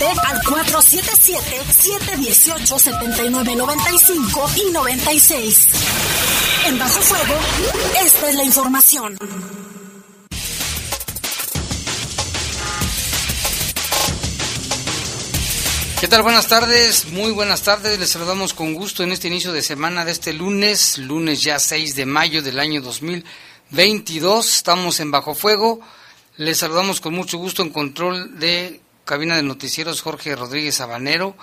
Al 477-718-7995 y 96. En Bajo Fuego, esta es la información. ¿Qué tal? Buenas tardes, muy buenas tardes. Les saludamos con gusto en este inicio de semana de este lunes, lunes ya 6 de mayo del año 2022. Estamos en Bajo Fuego. Les saludamos con mucho gusto en control de cabina de noticieros Jorge Rodríguez Habanero.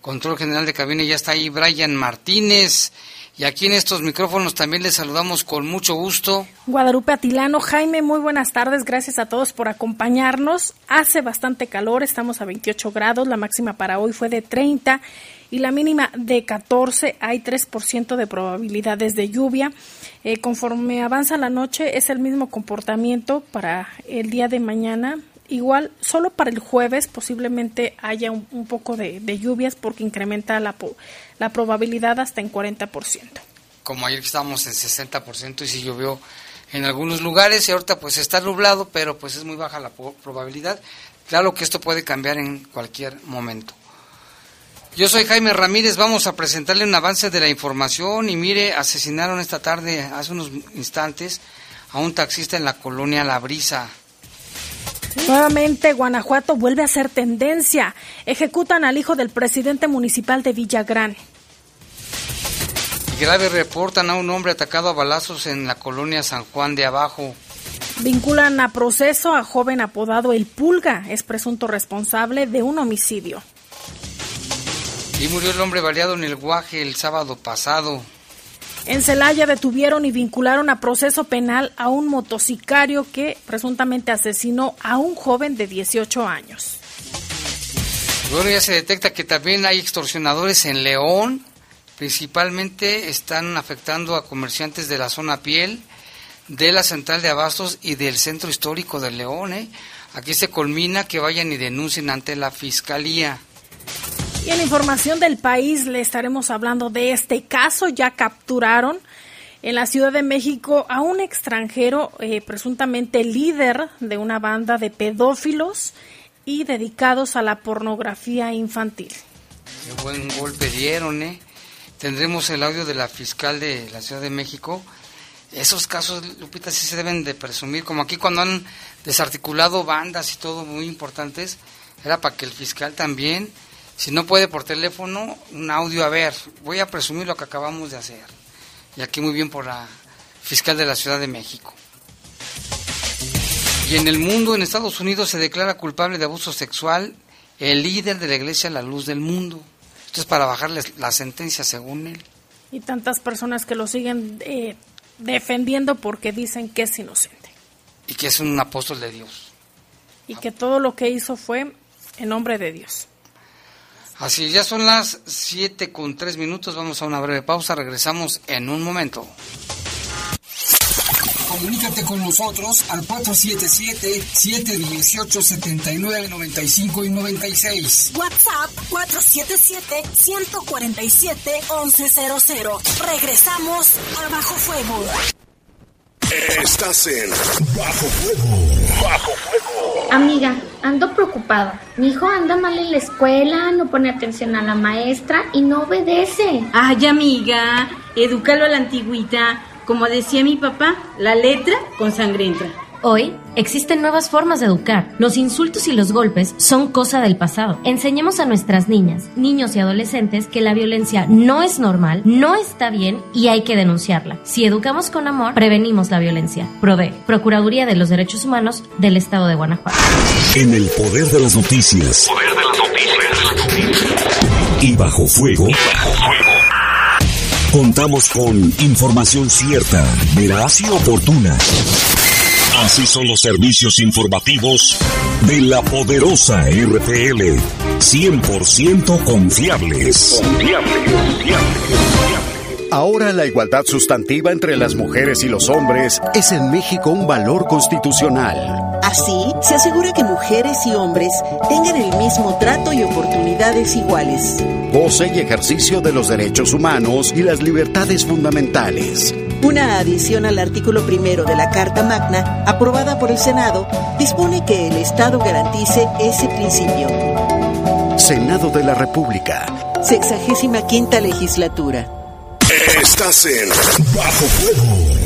Control general de cabina ya está ahí Brian Martínez. Y aquí en estos micrófonos también les saludamos con mucho gusto. Guadalupe Atilano, Jaime, muy buenas tardes, gracias a todos por acompañarnos. Hace bastante calor, estamos a 28 grados, la máxima para hoy fue de 30 y la mínima de 14, hay 3% de probabilidades de lluvia. Eh, conforme avanza la noche es el mismo comportamiento para el día de mañana, igual solo para el jueves posiblemente haya un, poco de, lluvias porque incrementa la, la probabilidad hasta en 40%. Como ayer estábamos en 60% y si llovió en algunos lugares y ahorita pues está nublado, pero pues es muy baja la probabilidad. Claro que esto puede cambiar en cualquier momento. Yo soy Jaime Ramírez, vamos a presentarle un avance de la información y mire, asesinaron esta tarde, hace unos instantes, a un taxista en la colonia La Brisa. Nuevamente, Guanajuato vuelve a ser tendencia. Ejecutan al hijo del presidente municipal de Villagrán. Y grave reportan a un hombre atacado a balazos en la colonia San Juan de Abajo. Vinculan a proceso a joven apodado El Pulga. Es presunto responsable de un homicidio. Y murió el hombre baleado en el Guaje el sábado pasado. En Celaya detuvieron y vincularon a proceso penal a un motocicario que presuntamente asesinó a un joven de 18 años. Bueno, ya se detecta que también hay extorsionadores en León. Principalmente están afectando a comerciantes de la zona piel, de la central de abastos y del centro histórico de León. ¿eh? Aquí se culmina que vayan y denuncien ante la fiscalía. Y en información del país le estaremos hablando de este caso. Ya capturaron en la Ciudad de México a un extranjero, eh, presuntamente líder de una banda de pedófilos y dedicados a la pornografía infantil. Qué buen golpe dieron, ¿eh? Tendremos el audio de la fiscal de la Ciudad de México. Esos casos, Lupita, sí se deben de presumir, como aquí cuando han desarticulado bandas y todo muy importantes, era para que el fiscal también si no puede por teléfono, un audio, a ver, voy a presumir lo que acabamos de hacer. Y aquí muy bien por la fiscal de la Ciudad de México. Y en el mundo, en Estados Unidos, se declara culpable de abuso sexual el líder de la iglesia La Luz del Mundo. Esto es para bajarles la sentencia, según él. Y tantas personas que lo siguen eh, defendiendo porque dicen que es inocente. Y que es un apóstol de Dios. Y que todo lo que hizo fue en nombre de Dios. Así, ya son las 7 con 3 minutos, vamos a una breve pausa, regresamos en un momento. Comunícate con nosotros al 477-718-7995 y 96. WhatsApp 477-147-1100. Regresamos a Bajo Fuego. Estás en Bajo Fuego. Bajo Fuego. Amiga, ando preocupada. Mi hijo anda mal en la escuela, no pone atención a la maestra y no obedece. Ay, amiga, edúcalo a la antigüita. Como decía mi papá, la letra con sangre entra. Hoy existen nuevas formas de educar. Los insultos y los golpes son cosa del pasado. Enseñemos a nuestras niñas, niños y adolescentes que la violencia no es normal, no está bien y hay que denunciarla. Si educamos con amor, prevenimos la violencia. Prove, Procuraduría de los Derechos Humanos del Estado de Guanajuato. En el poder de las noticias. Poder de las noticias. Y bajo fuego. Y bajo fuego. Contamos con información cierta, veraz y oportuna. Así son los servicios informativos de la poderosa RTL. 100% confiables. Confiables, confiables. Ahora la igualdad sustantiva entre las mujeres y los hombres es en México un valor constitucional. Así, se asegura que mujeres y hombres tengan el mismo trato y oportunidades iguales. Goce y ejercicio de los derechos humanos y las libertades fundamentales una adición al artículo primero de la Carta Magna, aprobada por el Senado, dispone que el Estado garantice ese principio. Senado de la República. Sexagésima quinta legislatura. Estás en Bajo Fuego.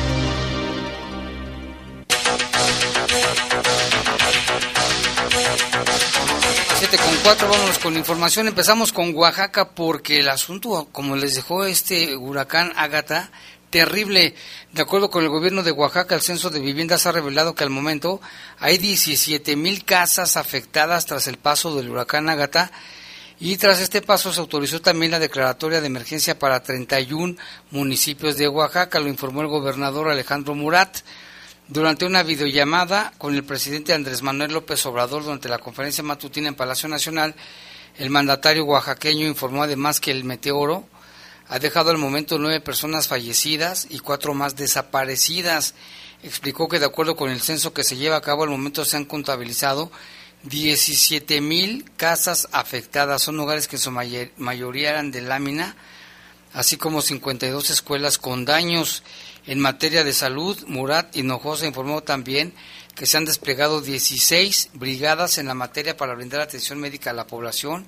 Con cuatro, vámonos con información. Empezamos con Oaxaca porque el asunto, como les dejó este huracán Ágata, terrible. De acuerdo con el gobierno de Oaxaca, el censo de viviendas ha revelado que al momento hay 17 mil casas afectadas tras el paso del huracán Ágata. Y tras este paso se autorizó también la declaratoria de emergencia para 31 municipios de Oaxaca, lo informó el gobernador Alejandro Murat. Durante una videollamada con el presidente Andrés Manuel López Obrador durante la conferencia matutina en Palacio Nacional, el mandatario oaxaqueño informó además que el meteoro ha dejado al momento nueve personas fallecidas y cuatro más desaparecidas. Explicó que de acuerdo con el censo que se lleva a cabo al momento se han contabilizado 17 mil casas afectadas. Son hogares que en su mayoría eran de lámina, así como 52 escuelas con daños. En materia de salud, Murat Hinojosa informó también que se han desplegado 16 brigadas en la materia para brindar atención médica a la población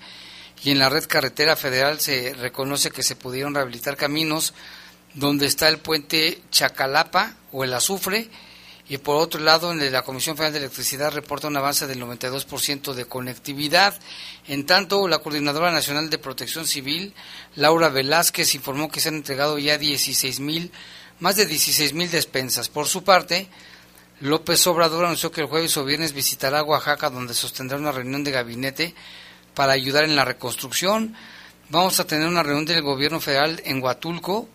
y en la red carretera federal se reconoce que se pudieron rehabilitar caminos donde está el puente Chacalapa o el Azufre y por otro lado la Comisión Federal de Electricidad reporta un avance del 92% de conectividad. En tanto, la Coordinadora Nacional de Protección Civil, Laura Velázquez, informó que se han entregado ya 16 mil más de 16.000 despensas. Por su parte, López Obrador anunció que el jueves o viernes visitará Oaxaca, donde sostendrá una reunión de gabinete para ayudar en la reconstrucción. Vamos a tener una reunión del gobierno federal en Huatulco,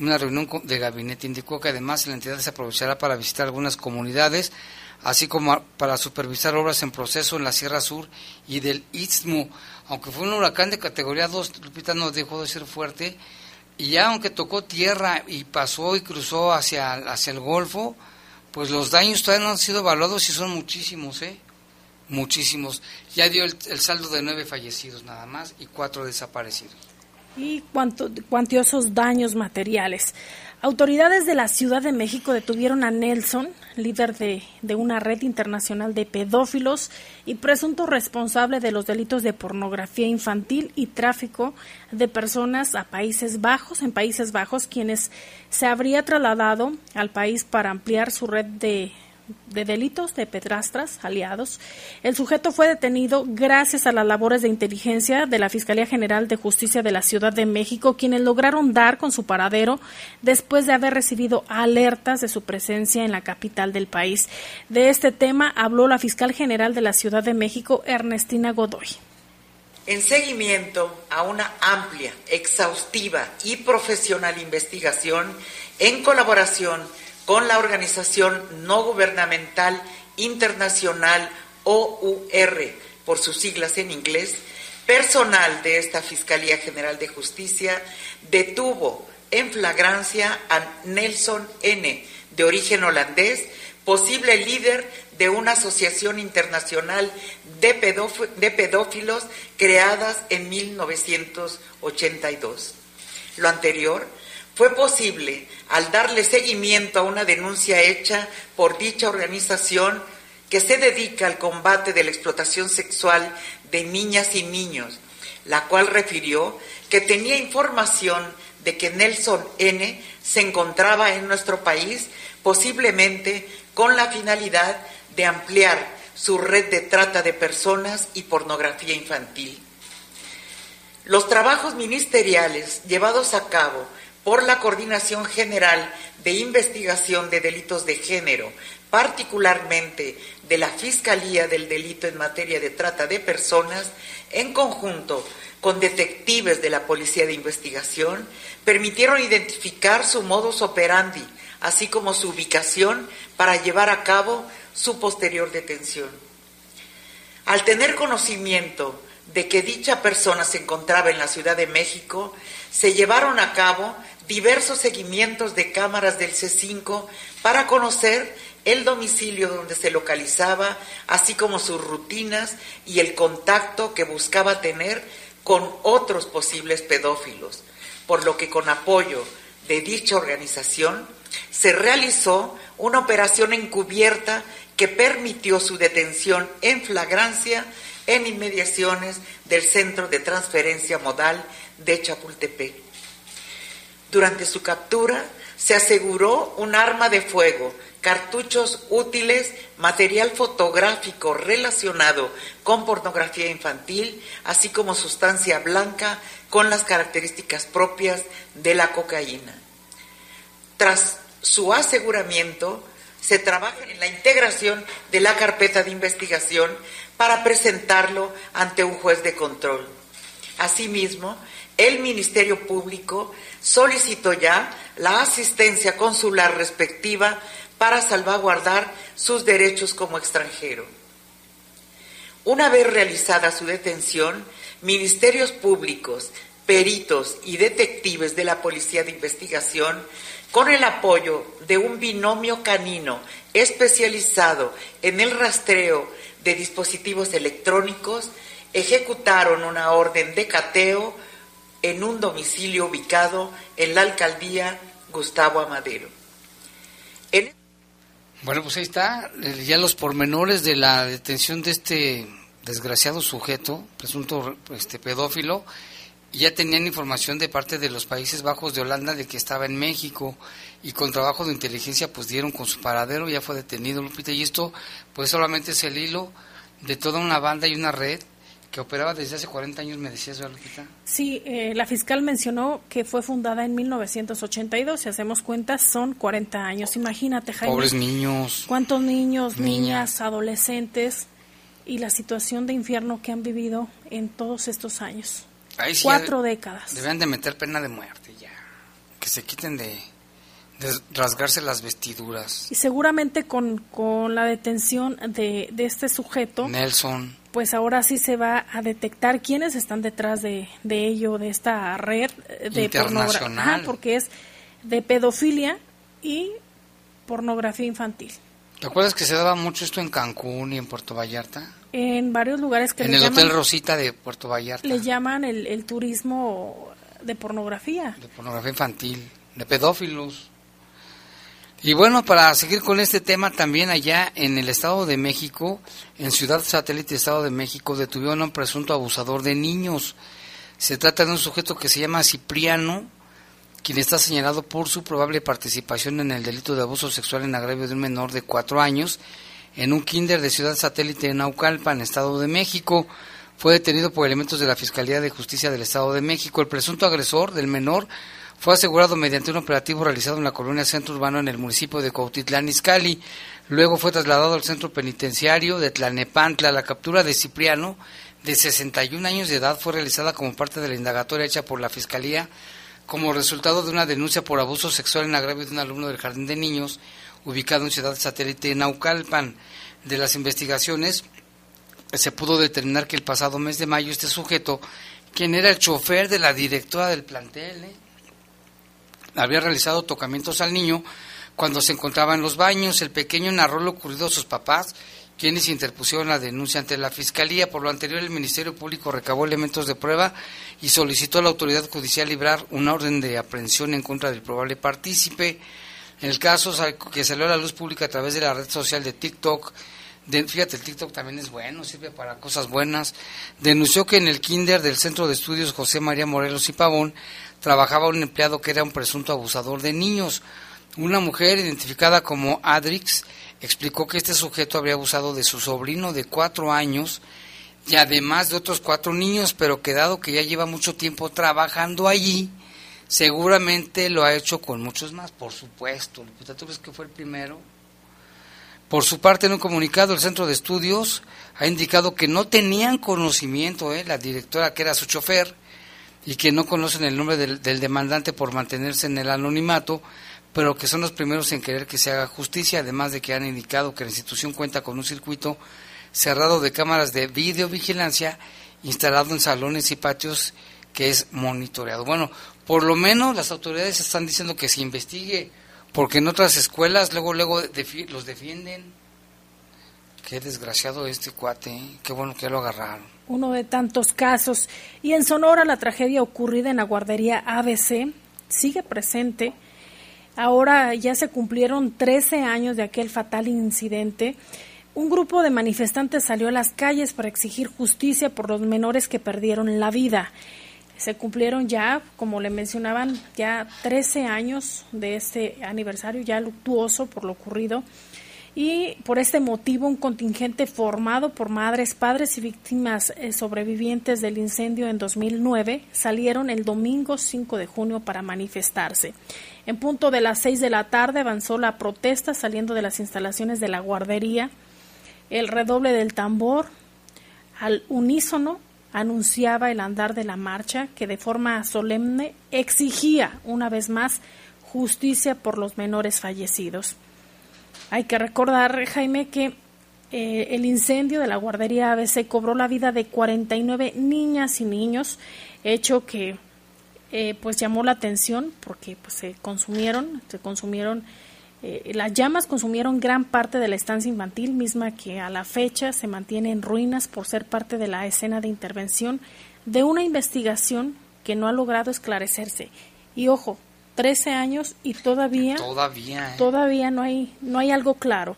una reunión de gabinete. Indicó que además la entidad se aprovechará para visitar algunas comunidades, así como para supervisar obras en proceso en la Sierra Sur y del Istmo. Aunque fue un huracán de categoría 2, Lupita no dejó de ser fuerte y ya aunque tocó tierra y pasó y cruzó hacia, hacia el Golfo, pues los daños todavía no han sido evaluados y son muchísimos, ¿eh? Muchísimos. Ya dio el, saldo de nueve fallecidos nada más y cuatro desaparecidos. Y cuánto, cuantiosos daños materiales. Autoridades de la Ciudad de México detuvieron a Nelson, líder de, de, una red internacional de pedófilos y presunto responsable de los delitos de pornografía infantil y tráfico de personas a Países Bajos, en Países Bajos, quienes se habría trasladado al país para ampliar su red de de delitos de pedrastras aliados. El sujeto fue detenido gracias a las labores de inteligencia de la Fiscalía General de Justicia de la Ciudad de México, quienes lograron dar con su paradero después de haber recibido alertas de su presencia en la capital del país. De este tema habló la fiscal general de la Ciudad de México, Ernestina Godoy. En seguimiento a una amplia, exhaustiva y profesional investigación en colaboración con la organización no gubernamental internacional OUR, por sus siglas en inglés, personal de esta Fiscalía General de Justicia detuvo en flagrancia a Nelson N., de origen holandés, posible líder de una asociación internacional de, pedófilos creadas en 1982. Lo anterior fue posible al darle seguimiento a una denuncia hecha por dicha organización que se dedica al combate de la explotación sexual de niñas y niños, la cual refirió que tenía información de que Nelson N. se encontraba en nuestro país, posiblemente con la finalidad de ampliar su red de trata de personas y pornografía infantil. Los trabajos ministeriales llevados a cabo por la Coordinación General de Investigación de Delitos de Género, particularmente de la Fiscalía del Delito en materia de trata de personas, en conjunto con detectives de la Policía de Investigación, permitieron identificar su modus operandi, así como su ubicación para llevar a cabo su posterior detención. Al tener conocimiento de que dicha persona se encontraba en la Ciudad de México, se llevaron a cabo diversos seguimientos de cámaras del C5 para conocer el domicilio donde se localizaba, así como sus rutinas y el contacto que buscaba tener con otros posibles pedófilos, por lo que con apoyo de dicha organización se realizó una operación encubierta que permitió su detención en flagrancia en inmediaciones del Centro de Transferencia Modal de Chapultepec. Durante su captura se aseguró un arma de fuego, cartuchos útiles, material fotográfico relacionado con pornografía infantil, así como sustancia blanca con las características propias de la cocaína. Tras su aseguramiento, se trabaja en la integración de la carpeta de investigación para presentarlo ante un juez de control. Asimismo, el Ministerio Público solicitó ya la asistencia consular respectiva para salvaguardar sus derechos como extranjero. Una vez realizada su detención, ministerios públicos, peritos y detectives de la Policía de Investigación, con el apoyo de un binomio canino especializado en el rastreo de dispositivos electrónicos, ejecutaron una orden de cateo en un domicilio ubicado en la alcaldía Gustavo Amadero. Bueno, pues ahí está, eh, ya los pormenores de la detención de este desgraciado sujeto, presunto este pedófilo, ya tenían información de parte de los Países Bajos de Holanda de que estaba en México y con trabajo de inteligencia pues dieron con su paradero, ya fue detenido Lupita y esto pues solamente es el hilo de toda una banda y una red que operaba desde hace 40 años, me decías, Lupita? Sí, eh, la fiscal mencionó que fue fundada en 1982, si hacemos cuentas son 40 años. Imagínate, Jaime. Pobres niños. ¿Cuántos niños, niñas, adolescentes y la situación de infierno que han vivido en todos estos años? Cuatro décadas. Deben de meter pena de muerte ya. Que se quiten de, rasgarse las vestiduras. Y seguramente con, con la detención de, de este sujeto. Nelson pues ahora sí se va a detectar quiénes están detrás de, de ello, de esta red de pornografía, porque es de pedofilia y pornografía infantil. ¿Te acuerdas que se daba mucho esto en Cancún y en Puerto Vallarta? En varios lugares que En el Hotel Rosita de Puerto Vallarta. Le llaman el, el turismo de pornografía. De pornografía infantil, de pedófilos. Y bueno, para seguir con este tema, también allá en el Estado de México, en Ciudad Satélite Estado de México, detuvieron a un presunto abusador de niños. Se trata de un sujeto que se llama Cipriano, quien está señalado por su probable participación en el delito de abuso sexual en agravio de un menor de cuatro años en un kinder de Ciudad Satélite en Naucalpan, Estado de México. Fue detenido por elementos de la Fiscalía de Justicia del Estado de México. El presunto agresor del menor fue asegurado mediante un operativo realizado en la colonia Centro Urbano en el municipio de Cuautitlán Izcalli. Luego fue trasladado al centro penitenciario de Tlanepantla. La captura de Cipriano, de 61 años de edad, fue realizada como parte de la indagatoria hecha por la Fiscalía como resultado de una denuncia por abuso sexual en agravio de un alumno del Jardín de Niños ubicado en Ciudad Satélite Naucalpan. De las investigaciones se pudo determinar que el pasado mes de mayo este sujeto, quien era el chofer de la directora del plantel, ¿eh? había realizado tocamientos al niño cuando se encontraba en los baños. El pequeño narró lo ocurrido a sus papás, quienes interpusieron la denuncia ante la Fiscalía. Por lo anterior, el Ministerio Público recabó elementos de prueba y solicitó a la autoridad judicial librar una orden de aprehensión en contra del probable partícipe. En el caso que salió a la luz pública a través de la red social de TikTok, fíjate, el TikTok también es bueno, sirve para cosas buenas, denunció que en el kinder del Centro de Estudios José María Morelos y Pavón trabajaba un empleado que era un presunto abusador de niños. Una mujer identificada como Adrix explicó que este sujeto habría abusado de su sobrino de cuatro años y además de otros cuatro niños, pero que dado que ya lleva mucho tiempo trabajando allí, seguramente lo ha hecho con muchos más, por supuesto. ¿Tú crees que fue el primero? Por su parte, en un comunicado, el Centro de Estudios ha indicado que no tenían conocimiento, ¿eh? la directora que era su chofer, y que no conocen el nombre del, demandante por mantenerse en el anonimato, pero que son los primeros en querer que se haga justicia, además de que han indicado que la institución cuenta con un circuito cerrado de cámaras de videovigilancia instalado en salones y patios que es monitoreado. Bueno, por lo menos las autoridades están diciendo que se investigue Porque en otras escuelas luego luego los defienden. Qué desgraciado este cuate, ¿eh? qué bueno que lo agarraron. Uno de tantos casos. Y en Sonora la tragedia ocurrida en la guardería ABC sigue presente. Ahora ya se cumplieron 13 años de aquel fatal incidente. Un grupo de manifestantes salió a las calles para exigir justicia por los menores que perdieron la vida. Se cumplieron ya, como le mencionaban, ya 13 años de este aniversario ya luctuoso por lo ocurrido y por este motivo un contingente formado por madres, padres y víctimas eh, sobrevivientes del incendio en 2009 salieron el domingo 5 de junio para manifestarse. En punto de las 6 de la tarde avanzó la protesta saliendo de las instalaciones de la guardería. El redoble del tambor al unísono anunciaba el andar de la marcha que de forma solemne exigía una vez más justicia por los menores fallecidos. Hay que recordar, Jaime, que eh, el incendio de la guardería ABC cobró la vida de 49 niñas y niños, hecho que eh, pues llamó la atención porque pues, se consumieron, se consumieron eh, las llamas consumieron gran parte de la estancia infantil, misma que a la fecha se mantiene en ruinas por ser parte de la escena de intervención de una investigación que no ha logrado esclarecerse. Y ojo, 13 años y todavía todavía, ¿eh? todavía no hay no hay algo claro.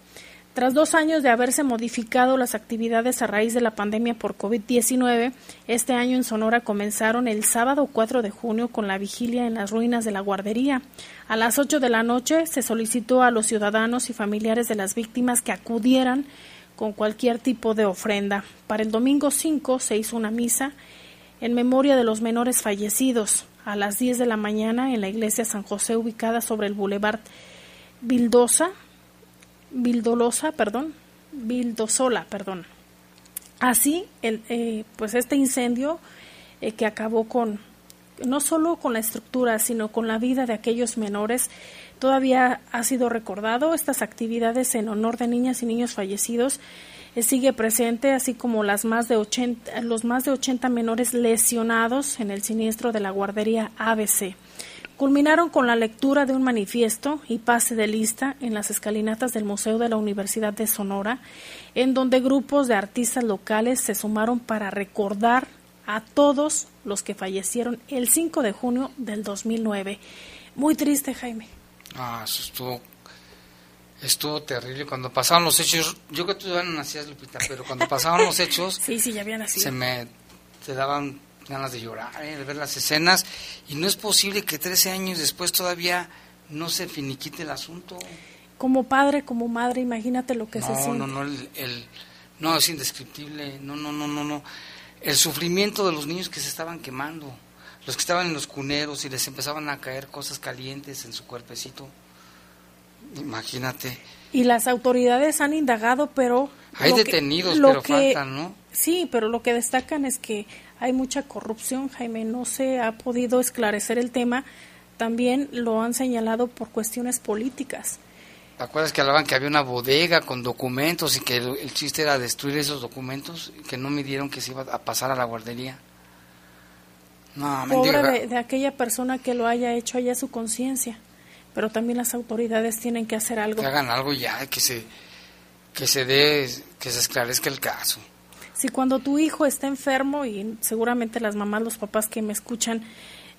Tras dos años de haberse modificado las actividades a raíz de la pandemia por COVID-19, este año en Sonora comenzaron el sábado 4 de junio con la vigilia en las ruinas de la guardería. A las 8 de la noche se solicitó a los ciudadanos y familiares de las víctimas que acudieran con cualquier tipo de ofrenda. Para el domingo 5 se hizo una misa en memoria de los menores fallecidos. A las 10 de la mañana en la iglesia San José ubicada sobre el Boulevard Vildosa, Vildolosa, perdón, Vildosola, perdón. Así, el, eh, pues este incendio eh, que acabó con no solo con la estructura, sino con la vida de aquellos menores, todavía ha sido recordado. Estas actividades en honor de niñas y niños fallecidos eh, sigue presente, así como las más de 80, los más de 80 menores lesionados en el siniestro de la guardería ABC. Culminaron con la lectura de un manifiesto y pase de lista en las escalinatas del Museo de la Universidad de Sonora, en donde grupos de artistas locales se sumaron para recordar a todos los que fallecieron el 5 de junio del 2009. Muy triste, Jaime. Ah, eso estuvo, estuvo terrible. Cuando pasaban los hechos, yo que tú ya no nacías, Lupita, pero cuando pasaban los hechos, sí, sí, ya había nacido. Se me te daban ganas de llorar, eh, de ver las escenas, y no es posible que 13 años después todavía no se finiquite el asunto. Como padre, como madre, imagínate lo que se siente. No, no, el, el, no, es indescriptible, no, no, no, no, no el sufrimiento de los niños que se estaban quemando, los que estaban en los cuneros y les empezaban a caer cosas calientes en su cuerpecito. Imagínate. Y las autoridades han indagado, pero... Hay detenidos, pero faltan, ¿no? Sí, pero lo que destacan es que hay mucha corrupción, Jaime. No se ha podido esclarecer el tema. También lo han señalado por cuestiones políticas. ¿Te acuerdas que hablaban que había una bodega con documentos y que el, chiste era destruir esos documentos y que no midieron que se iba a pasar a la guardería? No, Pobre de, aquella persona que lo haya hecho allá su conciencia. Pero también las autoridades tienen que hacer algo. Que hagan algo ya, que se, que se dé, que se esclarezca el caso. Si cuando tu hijo está enfermo, y seguramente las mamás, los papás que me escuchan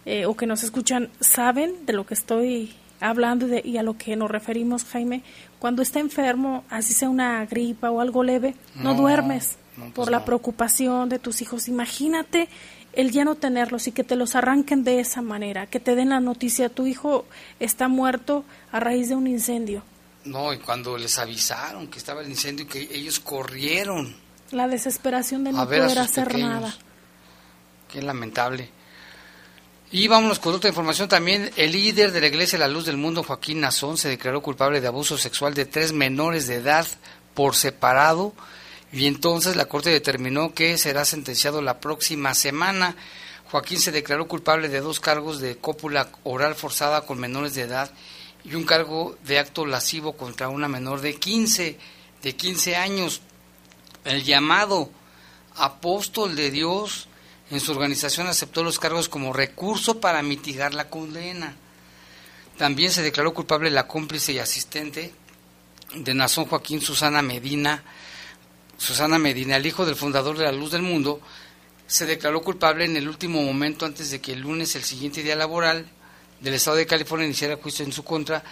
eh, o que nos escuchan saben de lo que estoy hablando de, y a lo que nos referimos, Jaime, cuando está enfermo, así sea una gripa o algo leve, no, duermes pues por la preocupación de tus hijos. Imagínate el ya no tenerlos y que te los arranquen de esa manera, que te den la noticia, tu hijo está muerto a raíz de un incendio. No, y cuando les avisaron que estaba el incendio, que ellos corrieron. La desesperación de no poder hacer nada. Qué lamentable. Y vámonos con otra información también. El líder de la Iglesia La Luz del Mundo, Joaquín Nazón, se declaró culpable de abuso sexual de tres menores de edad por separado y entonces la Corte determinó que será sentenciado la próxima semana. Joaquín se declaró culpable de dos cargos de cópula oral forzada con menores de edad y un cargo de acto lascivo contra una menor de 15, de 15 años. El llamado apóstol de Dios en su organización aceptó los cargos como recurso para mitigar la condena. También se declaró culpable la cómplice y asistente de Nazón Joaquín Susana Medina. Susana Medina, el hijo del fundador de la Luz del Mundo, se declaró culpable en el último momento antes de que el lunes, el siguiente día laboral, del Estado de California iniciara juicio en su contra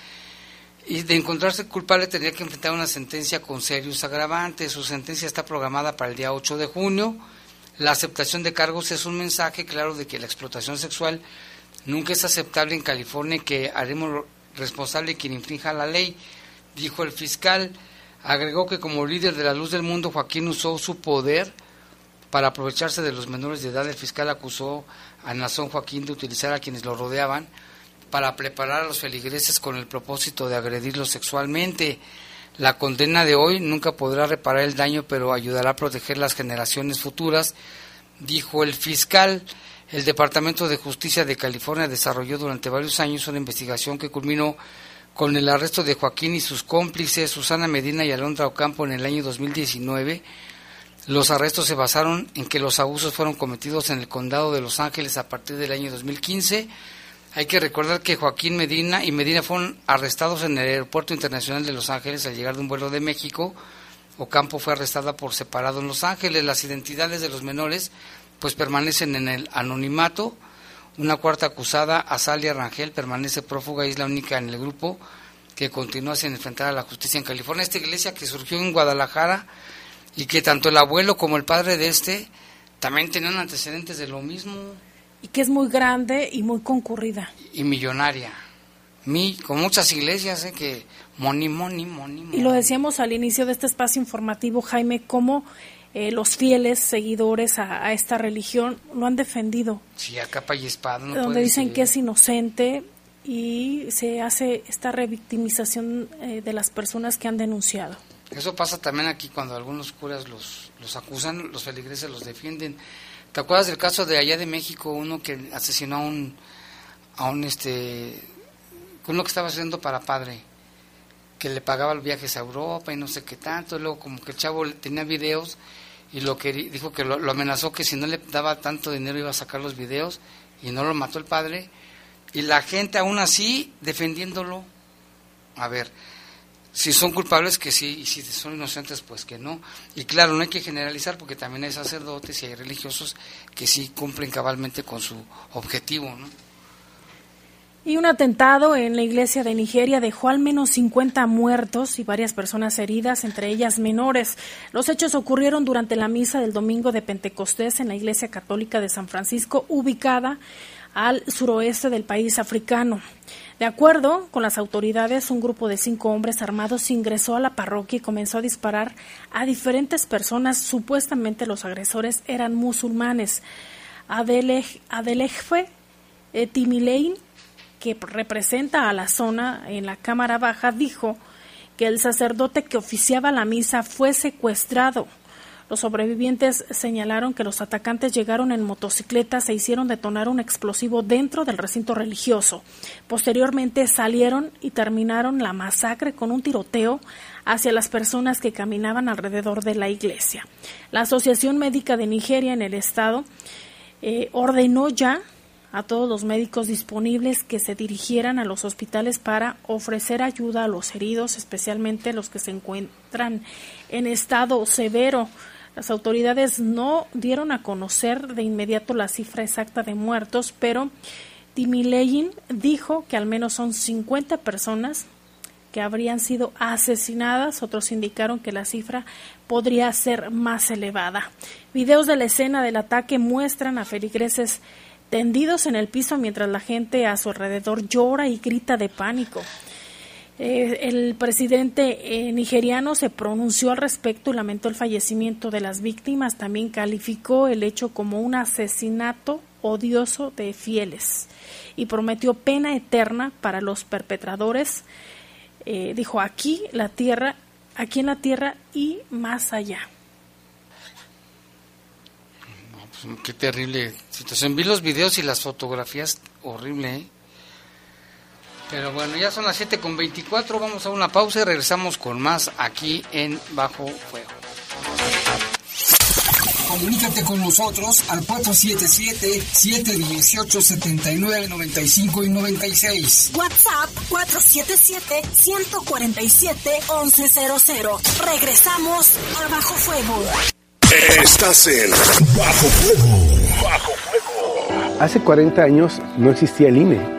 y de encontrarse culpable tendría que enfrentar una sentencia con serios agravantes. Su sentencia está programada para el día 8 de junio. La aceptación de cargos es un mensaje claro de que la explotación sexual nunca es aceptable en California y que haremos responsable quien infrinja la ley, dijo el fiscal. Agregó que como líder de la luz del mundo, Joaquín usó su poder para aprovecharse de los menores de edad. El fiscal acusó a Nazón Joaquín de utilizar a quienes lo rodeaban para preparar a los feligreses con el propósito de agredirlos sexualmente. La condena de hoy nunca podrá reparar el daño, pero ayudará a proteger las generaciones futuras, dijo el fiscal. El Departamento de Justicia de California desarrolló durante varios años una investigación que culminó con el arresto de Joaquín y sus cómplices, Susana Medina y Alondra Ocampo, en el año 2019. Los arrestos se basaron en que los abusos fueron cometidos en el condado de Los Ángeles a partir del año 2015 hay que recordar que Joaquín Medina y Medina fueron arrestados en el Aeropuerto Internacional de Los Ángeles al llegar de un vuelo de México. Ocampo fue arrestada por separado en Los Ángeles. Las identidades de los menores pues permanecen en el anonimato. Una cuarta acusada, Azalia Rangel, permanece prófuga y es la única en el grupo que continúa sin enfrentar a la justicia en California. Esta iglesia que surgió en Guadalajara y que tanto el abuelo como el padre de este también tenían antecedentes de lo mismo y que es muy grande y muy concurrida. Y millonaria. Mi, con muchas iglesias, ¿eh? que moni, moni, moni, Y lo decíamos al inicio de este espacio informativo, Jaime, cómo eh, los fieles seguidores a, esta religión lo han defendido. Sí, a capa y espada. donde dicen que es inocente y se hace esta revictimización eh, de las personas que han denunciado. Eso pasa también aquí cuando algunos curas los, los acusan, los feligreses los defienden. ¿Te acuerdas del caso de allá de México, uno que asesinó a un, a un este, uno que estaba haciendo para padre, que le pagaba los viajes a Europa y no sé qué tanto, luego como que el chavo tenía videos y lo que dijo que lo, amenazó que si no le daba tanto dinero iba a sacar los videos y no lo mató el padre. Y la gente aún así defendiéndolo. A ver, si son culpables que sí y si son inocentes pues que no y claro no hay que generalizar porque también hay sacerdotes y hay religiosos que sí cumplen cabalmente con su objetivo ¿no? y un atentado en la iglesia de Nigeria dejó al menos 50 muertos y varias personas heridas, entre ellas menores. Los hechos ocurrieron durante la misa del domingo de Pentecostés en la iglesia católica de San Francisco, ubicada al suroeste del país africano. De acuerdo con las autoridades, un grupo de cinco hombres armados ingresó a la parroquia y comenzó a disparar a diferentes personas. Supuestamente los agresores eran musulmanes. Adelejfe eh, Timilein, que representa a la zona en la Cámara Baja, dijo que el sacerdote que oficiaba la misa fue secuestrado. Los sobrevivientes señalaron que los atacantes llegaron en motocicletas e hicieron detonar un explosivo dentro del recinto religioso. Posteriormente salieron y terminaron la masacre con un tiroteo hacia las personas que caminaban alrededor de la iglesia. La Asociación Médica de Nigeria en el estado eh, ordenó ya a todos los médicos disponibles que se dirigieran a los hospitales para ofrecer ayuda a los heridos, especialmente los que se encuentran en estado severo. Las autoridades no dieron a conocer de inmediato la cifra exacta de muertos, pero Timileyin dijo que al menos son 50 personas que habrían sido asesinadas. Otros indicaron que la cifra podría ser más elevada. Videos de la escena del ataque muestran a feligreses tendidos en el piso mientras la gente a su alrededor llora y grita de pánico. Eh, el presidente eh, nigeriano se pronunció al respecto y lamentó el fallecimiento de las víctimas. También calificó el hecho como un asesinato odioso de fieles y prometió pena eterna para los perpetradores. Eh, dijo aquí la tierra, aquí en la tierra y más allá. Pues, qué terrible situación. Vi los videos y las fotografías, horrible. Pero bueno, ya son las 7 con 24, vamos a una pausa y regresamos con más aquí en Bajo Fuego. Comunícate con nosotros al 477-718-7995 y 96. WhatsApp 477-147-1100. Regresamos a Bajo Fuego. Estás en Bajo Fuego. Bajo Fuego. Hace 40 años no existía el INE.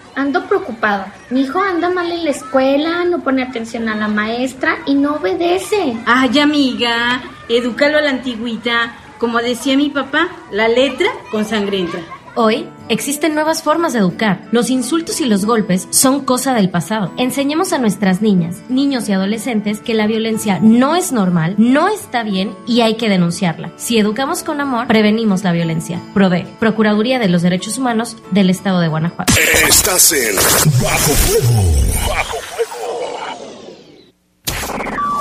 ando preocupada. Mi hijo anda mal en la escuela, no pone atención a la maestra y no obedece. Ay, amiga, edúcalo a la antigüita. Como decía mi papá, la letra con sangre entra. Hoy existen nuevas formas de educar. Los insultos y los golpes son cosa del pasado. Enseñemos a nuestras niñas, niños y adolescentes que la violencia no es normal, no está bien y hay que denunciarla. Si educamos con amor, prevenimos la violencia. PROVE, Procuraduría de los Derechos Humanos del Estado de Guanajuato. Estás en Bajo. Bajo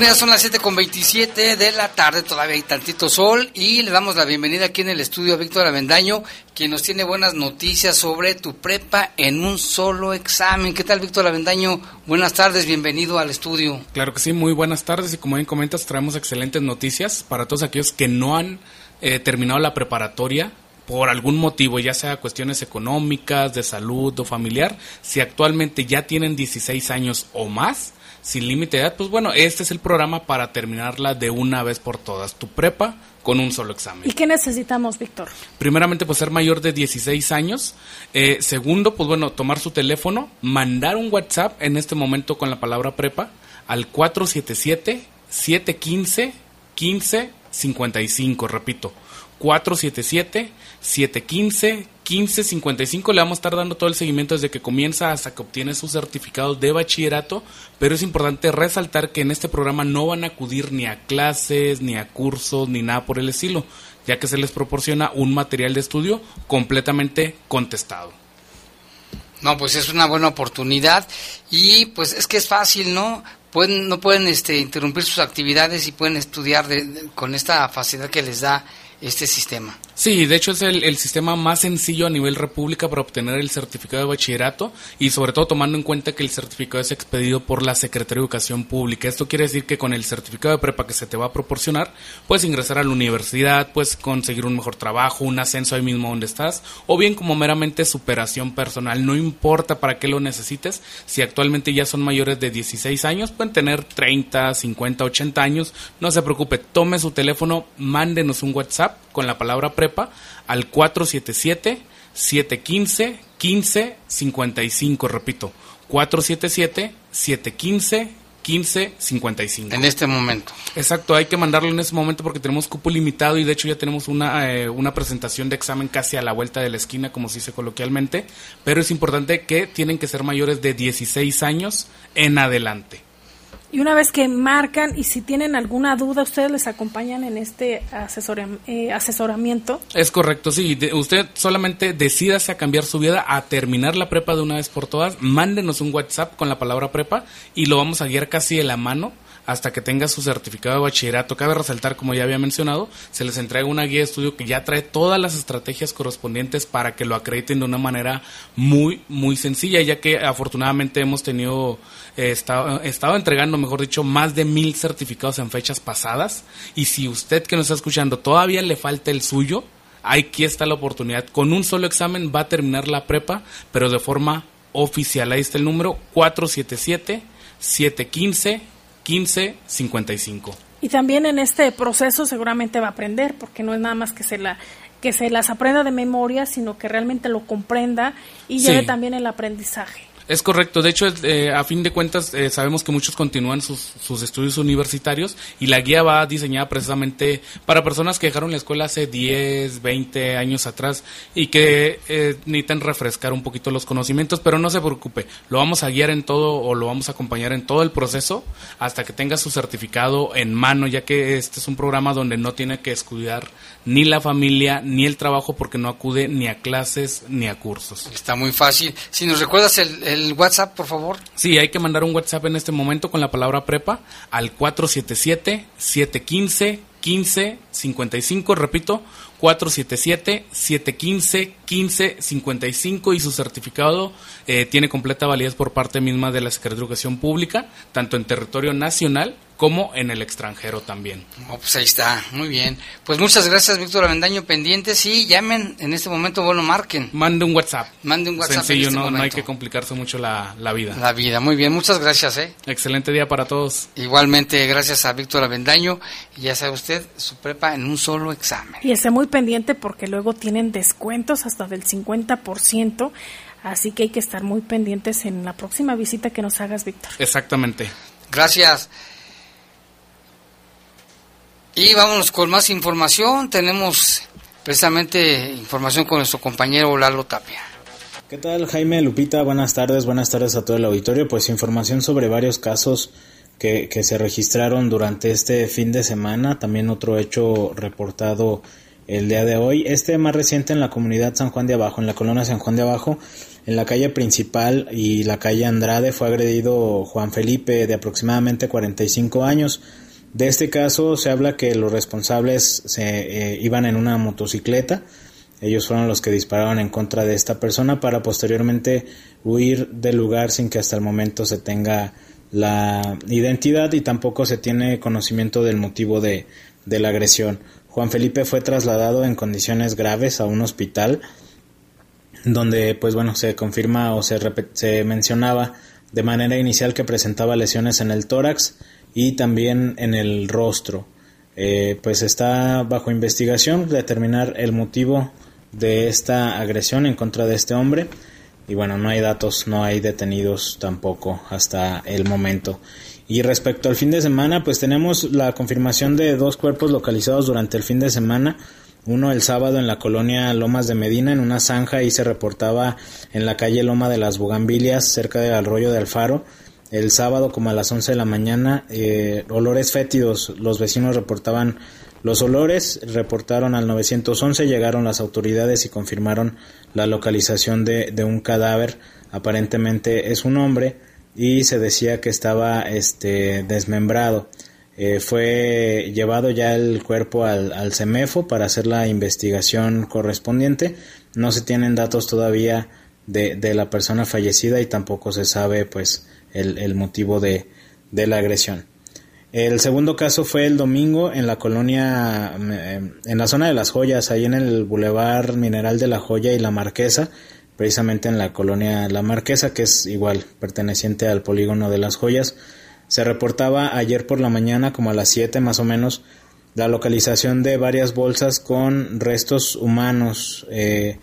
Bueno, ya son las 7 con 27 de la tarde, todavía hay tantito sol y le damos la bienvenida aquí en el estudio a Víctor Avendaño, quien nos tiene buenas noticias sobre tu prepa en un solo examen. ¿Qué tal, Víctor Avendaño? Buenas tardes, bienvenido al estudio. Claro que sí, muy buenas tardes y como bien comentas, traemos excelentes noticias para todos aquellos que no han eh, terminado la preparatoria por algún motivo, ya sea cuestiones económicas, de salud o familiar, si actualmente ya tienen 16 años o más, sin límite de edad, pues bueno, este es el programa para terminarla de una vez por todas, tu prepa con un solo examen. ¿Y qué necesitamos, Víctor? Primeramente, pues ser mayor de 16 años. Eh, segundo, pues bueno, tomar su teléfono, mandar un WhatsApp en este momento con la palabra prepa al 477-715-1555, repito, 477-715-1555. 1555 le vamos a estar dando todo el seguimiento desde que comienza hasta que obtiene su certificado de bachillerato, pero es importante resaltar que en este programa no van a acudir ni a clases, ni a cursos, ni nada por el estilo, ya que se les proporciona un material de estudio completamente contestado. No, pues es una buena oportunidad y pues es que es fácil, ¿no? Pueden, no pueden este, interrumpir sus actividades y pueden estudiar con esta facilidad que les da este sistema. Sí, de hecho es el, sistema más sencillo a nivel república para obtener el certificado de bachillerato y sobre todo tomando en cuenta que el certificado es expedido por la Secretaría de Educación Pública. Esto quiere decir que con el certificado de prepa que se te va a proporcionar, puedes ingresar a la universidad, puedes conseguir un mejor trabajo, un ascenso ahí mismo donde estás, o bien como meramente superación personal. No importa para qué lo necesites, si actualmente ya son mayores de 16 años, pueden tener 30, 50, 80 años, no se preocupe, tome su teléfono, mándenos un WhatsApp con la palabra prepa al 477-715-1555, repito, 477-715-1555. En este momento. Exacto, hay que mandarlo en este momento porque tenemos cupo limitado y de hecho ya tenemos una, eh, una presentación de examen casi a la vuelta de la esquina, como se dice coloquialmente, pero es importante que tienen que ser mayores de 16 años en adelante. Y una vez que marcan y si tienen alguna duda, ustedes les acompañan en este eh, asesoramiento. Es correcto, sí. usted solamente decídase a cambiar su vida, a terminar la prepa de una vez por todas. Mándenos un WhatsApp con la palabra prepa y lo vamos a guiar casi de la mano hasta que tenga su certificado de bachillerato. Cabe resaltar, como ya había mencionado, se les entrega una guía de estudio que ya trae todas las estrategias correspondientes para que lo acrediten de una manera muy, muy sencilla, ya que afortunadamente hemos tenido, eh, estado, estado entregando, mejor dicho, más de mil certificados en fechas pasadas. Y si usted que nos está escuchando todavía le falta el suyo, aquí está la oportunidad. Con un solo examen va a terminar la prepa, pero de forma oficial. Ahí está el número 477 715 1555. Y también en este proceso seguramente va a aprender, porque no es nada más que se la que se las aprenda de memoria, sino que realmente lo comprenda y lleve también el aprendizaje. Es correcto. De hecho, eh, a fin de cuentas, eh, sabemos que muchos continúan sus, sus, estudios universitarios y la guía va diseñada precisamente para personas que dejaron la escuela hace 10, 20 años atrás y que eh, necesitan refrescar un poquito los conocimientos, pero no se preocupe, lo vamos a guiar en todo o lo vamos a acompañar en todo el proceso hasta que tenga su certificado en mano, ya que este es un programa donde no tiene que estudiar ni la familia ni el trabajo porque no acude ni a clases ni a cursos. Está muy fácil. Si nos recuerdas el el WhatsApp, por favor? Sí, hay que mandar un WhatsApp en este momento con la palabra prepa al 477-715-1555, repito, 477-715-1555 y su certificado eh, tiene completa validez por parte misma de la Secretaría de Educación Pública, tanto en territorio nacional como en el extranjero también. Oh, pues ahí está, muy bien. Pues muchas gracias, Víctor Avendaño, pendientes. Sí, llamen en este momento, bueno, marquen. Mande un WhatsApp. Mande un WhatsApp. Sencillo, este no, no, hay que complicarse mucho la, la, vida. La vida, muy bien, muchas gracias. ¿eh? Excelente día para todos. Igualmente, gracias a Víctor Avendaño. Y ya sabe usted, su prepa en un solo examen. Y esté muy pendiente porque luego tienen descuentos hasta del 50%. Así que hay que estar muy pendientes en la próxima visita que nos hagas, Víctor. Exactamente. Gracias. Y vámonos con más información. Tenemos precisamente información con nuestro compañero Lalo Tapia. ¿Qué tal Jaime Lupita? Buenas tardes, buenas tardes a todo el auditorio. Pues información sobre varios casos que, que se registraron durante este fin de semana. También otro hecho reportado el día de hoy. Este más reciente en la comunidad San Juan de Abajo, en la colonia San Juan de Abajo, en la calle principal y la calle Andrade fue agredido Juan Felipe de aproximadamente 45 años de este caso se habla que los responsables se eh, iban en una motocicleta. Ellos fueron los que dispararon en contra de esta persona para posteriormente huir del lugar sin que hasta el momento se tenga la identidad y tampoco se tiene conocimiento del motivo de, de la agresión. Juan Felipe fue trasladado en condiciones graves a un hospital donde pues bueno se confirma o se, se mencionaba de manera inicial que presentaba lesiones en el tórax y también en el rostro. Eh, pues está bajo investigación determinar el motivo de esta agresión en contra de este hombre y bueno no hay datos no hay detenidos tampoco hasta el momento y respecto al fin de semana pues tenemos la confirmación de dos cuerpos localizados durante el fin de semana uno el sábado en la colonia Lomas de Medina en una zanja y se reportaba en la calle Loma de las Bugambilias cerca del arroyo de Alfaro el sábado como a las 11 de la mañana, eh, olores fétidos. Los vecinos reportaban los olores, reportaron al 911, llegaron las autoridades y confirmaron la localización de, un cadáver. Aparentemente es un hombre y se decía que estaba este, desmembrado. Eh, fue llevado ya el cuerpo al, al CEMEFO para hacer la investigación correspondiente. No se tienen datos todavía de, de la persona fallecida y tampoco se sabe pues el, motivo de, la agresión. El segundo caso fue el domingo en la colonia, en la zona de las joyas, ahí en el Boulevard Mineral de la Joya y la Marquesa, precisamente en la colonia La Marquesa, que es igual perteneciente al polígono de las joyas. Se reportaba ayer por la mañana, como a las 7 más o menos, la localización de varias bolsas con restos humanos. Eh,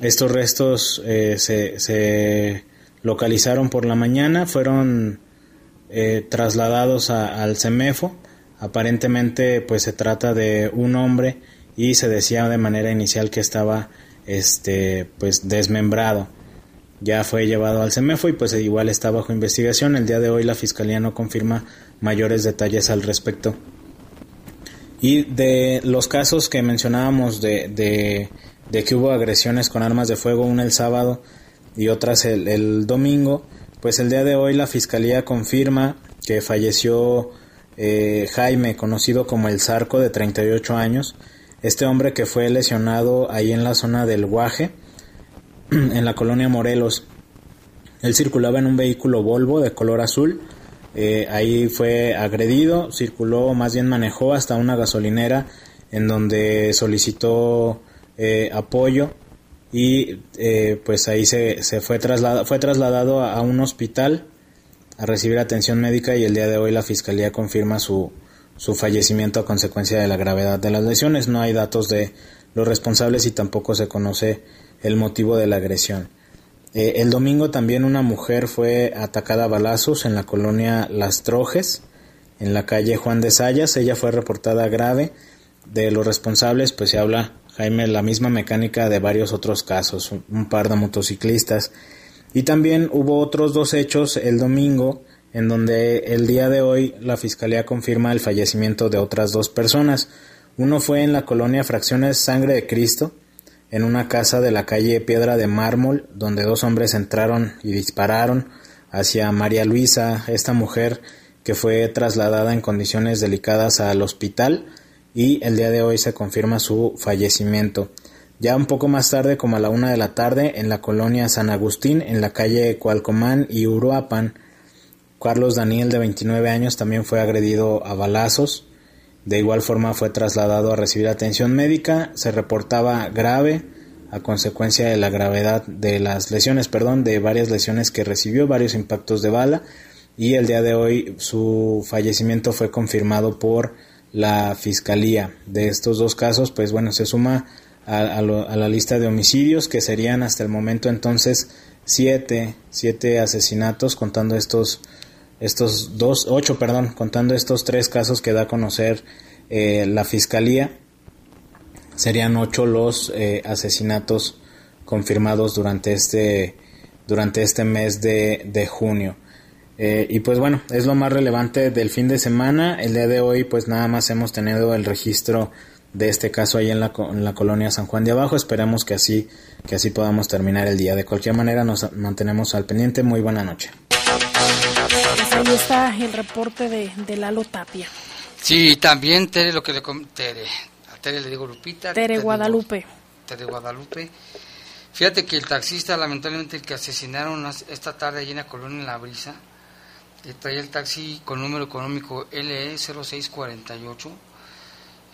estos restos eh, se, se localizaron por la mañana, fueron eh, trasladados al CEMEFO. Aparentemente, pues se trata de un hombre y se decía de manera inicial que estaba este pues desmembrado. ya fue llevado al CEMEFO y pues igual está bajo investigación. El día de hoy la Fiscalía no confirma mayores detalles al respecto. Y de los casos que mencionábamos de, de, que hubo agresiones con armas de fuego, una el sábado y otras el, el domingo, pues el día de hoy la Fiscalía confirma que falleció eh, Jaime, conocido como el Zarco, de 38 años. Este hombre que fue lesionado ahí en la zona del Guaje, en la colonia Morelos. Él circulaba en un vehículo Volvo de color azul. Eh, ahí fue agredido, circuló, más bien manejó hasta una gasolinera en donde solicitó eh, apoyo y pues ahí se, se fue, trasladado, fue trasladado a un hospital a recibir atención médica y el día de hoy la Fiscalía confirma su, su fallecimiento a consecuencia de la gravedad de las lesiones. No hay datos de los responsables y tampoco se conoce el motivo de la agresión. Eh, el domingo también una mujer fue atacada a balazos en la colonia Las Trojes, en la calle Juan de Sayas. Ella fue reportada grave. De los responsables, pues se habla, Jaime, la misma mecánica de varios otros casos, un par de motociclistas y también hubo otros dos hechos el domingo en donde el día de hoy la Fiscalía confirma el fallecimiento de otras dos personas. Uno fue en la colonia Fracciones Sangre de Cristo, en una casa de la calle Piedra de Mármol, donde dos hombres entraron y dispararon hacia María Luisa, esta mujer que fue trasladada en condiciones delicadas al hospital y el día de hoy se confirma su fallecimiento. Ya un poco más tarde, como a la una de la tarde, en la colonia San Agustín, en la calle Cualcomán y Uruapan, Carlos Daniel, de 29 años, también fue agredido a balazos. De igual forma fue trasladado a recibir atención médica. Se reportaba grave a consecuencia de la gravedad de las lesiones, perdón, de varias lesiones que recibió, varios impactos de bala. Y el día de hoy su fallecimiento fue confirmado por la fiscalía. De estos dos casos, pues bueno, se suma a, la lista de homicidios, que serían hasta el momento entonces siete, siete asesinatos, contando estos, estos dos, ocho, perdón, contando estos tres casos que da a conocer eh, la fiscalía. Serían ocho los eh, asesinatos confirmados durante este, durante este mes de junio. Eh, y pues bueno, es lo más relevante del fin de semana. El día de hoy pues nada más hemos tenido el registro de este caso ahí en la, en la colonia San Juan de Abajo. Esperemos que así, que así podamos terminar el día. De cualquier manera nos mantenemos al pendiente. Muy buena noche. Pues ahí está el reporte de, de Lalo Tapia. Sí, también Tere, lo que le Tere, a Tere le digo Lupita. Tere Guadalupe. Tere Guadalupe. Fíjate que el taxista, lamentablemente el que asesinaron esta tarde allí en la colonia La Brisa, traía el taxi con número económico LE 0648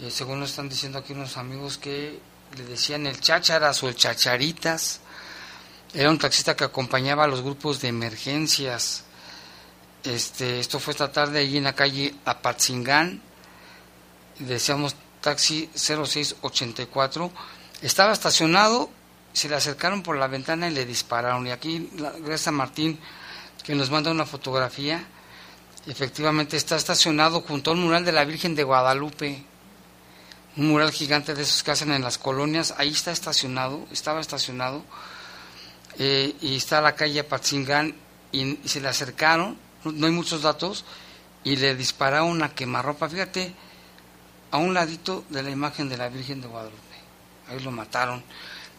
eh, según nos están diciendo aquí unos amigos que le decían el chácharas o el chacharitas. Era un taxista que acompañaba a los grupos de emergencias. Este, esto fue esta tarde allí en la calle Apatzingán. Decíamos taxi 0684. Estaba estacionado, se le acercaron por la ventana y le dispararon. Y aquí, gracias a Martín, que nos manda una fotografía, efectivamente está estacionado junto a un mural de la Virgen de Guadalupe. Un mural gigante de esos que hacen en las colonias, ahí está estacionado, estaba estacionado, eh, y está la calle Patzingán, y, se le acercaron, no, hay muchos datos, y le dispararon una quemarropa, fíjate, a un ladito de la imagen de la Virgen de Guadalupe, ahí lo mataron.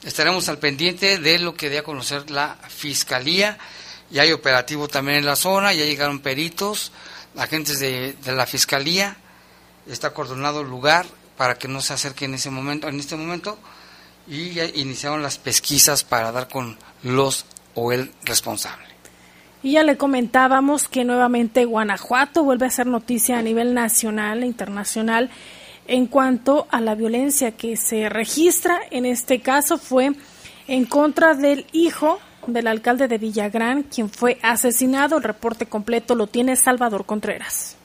Estaremos al pendiente de lo que dé a conocer la Fiscalía, y hay operativo también en la zona, ya llegaron peritos, agentes de, de la Fiscalía, está acordonado el lugar, para que no se acerque en ese momento, en este momento, y ya iniciaron las pesquisas para dar con los o el responsable. Y ya le comentábamos que nuevamente Guanajuato vuelve a ser noticia a nivel nacional e internacional en cuanto a la violencia que se registra. En este caso fue en contra del hijo del alcalde de Villagrán, quien fue asesinado. El reporte completo lo tiene Salvador Contreras.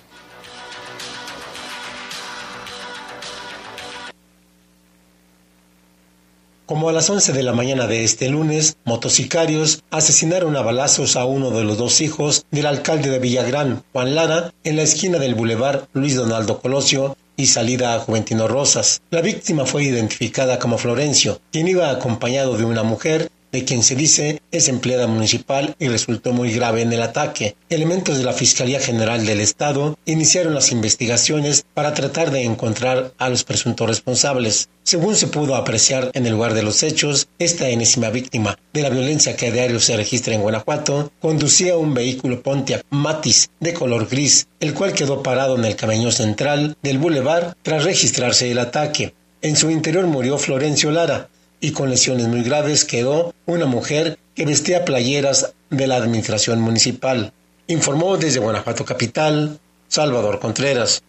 Como a las 11 de la mañana de este lunes, motocicarios asesinaron a balazos a uno de los dos hijos del alcalde de Villagrán, Juan Lara, en la esquina del bulevar Luis Donaldo Colosio y salida a Juventino Rosas. La víctima fue identificada como Florencio, quien iba acompañado de una mujer de quien se dice es empleada municipal y resultó muy grave en el ataque. Elementos de la Fiscalía General del Estado iniciaron las investigaciones para tratar de encontrar a los presuntos responsables. Según se pudo apreciar en el lugar de los hechos, esta enésima víctima de la violencia que a diario se registra en Guanajuato conducía un vehículo Pontiac Matis de color gris, el cual quedó parado en el camino central del bulevar tras registrarse el ataque. En su interior murió Florencio Lara y con lesiones muy graves quedó una mujer que vestía playeras de la administración municipal. Informó desde Guanajuato Capital Salvador Contreras.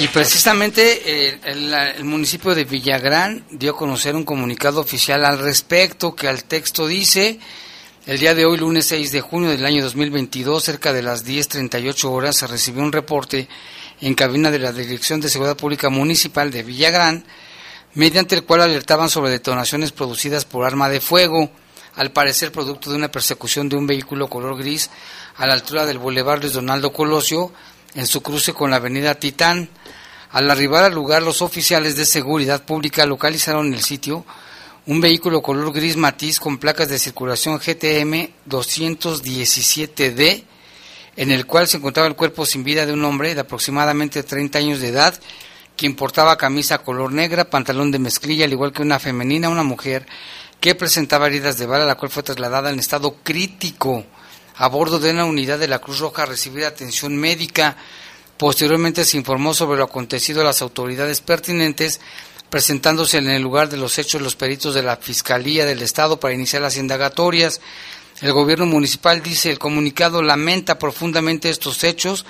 Y precisamente eh, el, municipio de Villagrán dio a conocer un comunicado oficial al respecto que al texto dice, el día de hoy, lunes 6 de junio del año 2022, cerca de las 10.38 horas, se recibió un reporte en cabina de la Dirección de Seguridad Pública Municipal de Villagrán, mediante el cual alertaban sobre detonaciones producidas por arma de fuego, al parecer producto de una persecución de un vehículo color gris a la altura del Boulevard Luis Donaldo Colosio, en su cruce con la avenida Titán. Al arribar al lugar, los oficiales de seguridad pública localizaron en el sitio un vehículo color gris matiz con placas de circulación GTM 217D, en el cual se encontraba el cuerpo sin vida de un hombre de aproximadamente 30 años de edad, quien portaba camisa color negra, pantalón de mezclilla, al igual que una femenina, una mujer que presentaba heridas de bala, la cual fue trasladada en estado crítico a bordo de una unidad de la Cruz Roja a recibir atención médica. Posteriormente se informó sobre lo acontecido a las autoridades pertinentes, presentándose en el lugar de los hechos los peritos de la Fiscalía del Estado para iniciar las indagatorias. El gobierno municipal dice el comunicado lamenta profundamente estos hechos,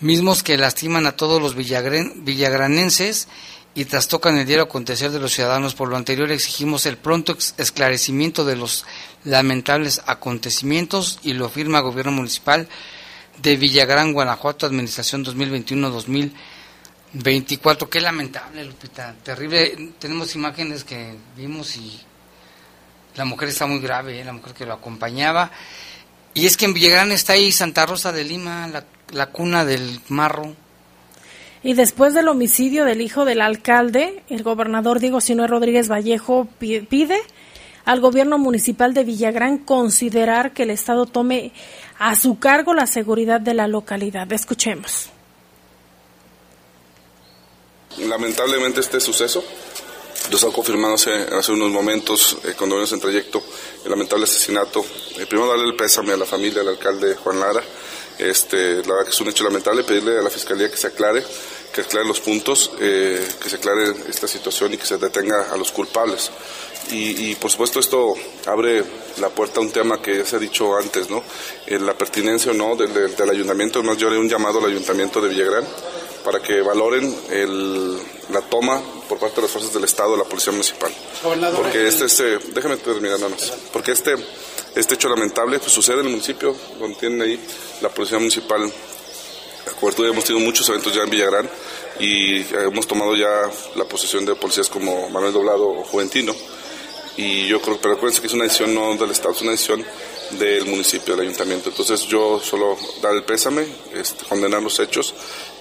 mismos que lastiman a todos los villagranenses y trastocan el diario acontecer de los ciudadanos. Por lo anterior exigimos el pronto esclarecimiento de los lamentables acontecimientos y lo firma el gobierno municipal de Villagrán, Guanajuato, Administración 2021-2024. Qué lamentable, Lupita, terrible. Tenemos imágenes que vimos y la mujer está muy grave, ¿eh? la mujer que lo acompañaba. Y es que en Villagrán está ahí Santa Rosa de Lima, la, la cuna del marro. Y después del homicidio del hijo del alcalde, el gobernador Diego Sinue Rodríguez Vallejo pide al gobierno municipal de Villagrán considerar que el Estado tome a su cargo la seguridad de la localidad. Escuchemos. Lamentablemente este suceso nos ha confirmado hace, hace unos momentos, eh, cuando venimos en trayecto, el lamentable asesinato. Eh, primero darle el pésame a la familia del alcalde Juan Lara. Este, la verdad que es un hecho lamentable, pedirle a la Fiscalía que se aclare, que aclare los puntos, eh, que se aclare esta situación y que se detenga a los culpables. Y, por supuesto esto abre la puerta a un tema que ya se ha dicho antes, ¿no? Eh, la pertinencia o no del, del, ayuntamiento, más yo haré un llamado al ayuntamiento de Villagrán para que valoren el, la toma por parte de las fuerzas del Estado, de la Policía Municipal. Porque este, este, déjame terminar nada más, porque este, este hecho lamentable pues, sucede en el municipio, donde tienen ahí la Policía Municipal la cobertura, hemos tenido muchos eventos ya en Villagrán y hemos tomado ya la posesión de policías como Manuel Doblado o Juventino. Y yo creo, pero acuérdense que es una decisión no del Estado, es una decisión del municipio, del ayuntamiento. Entonces yo solo dar el pésame, este, condenar los hechos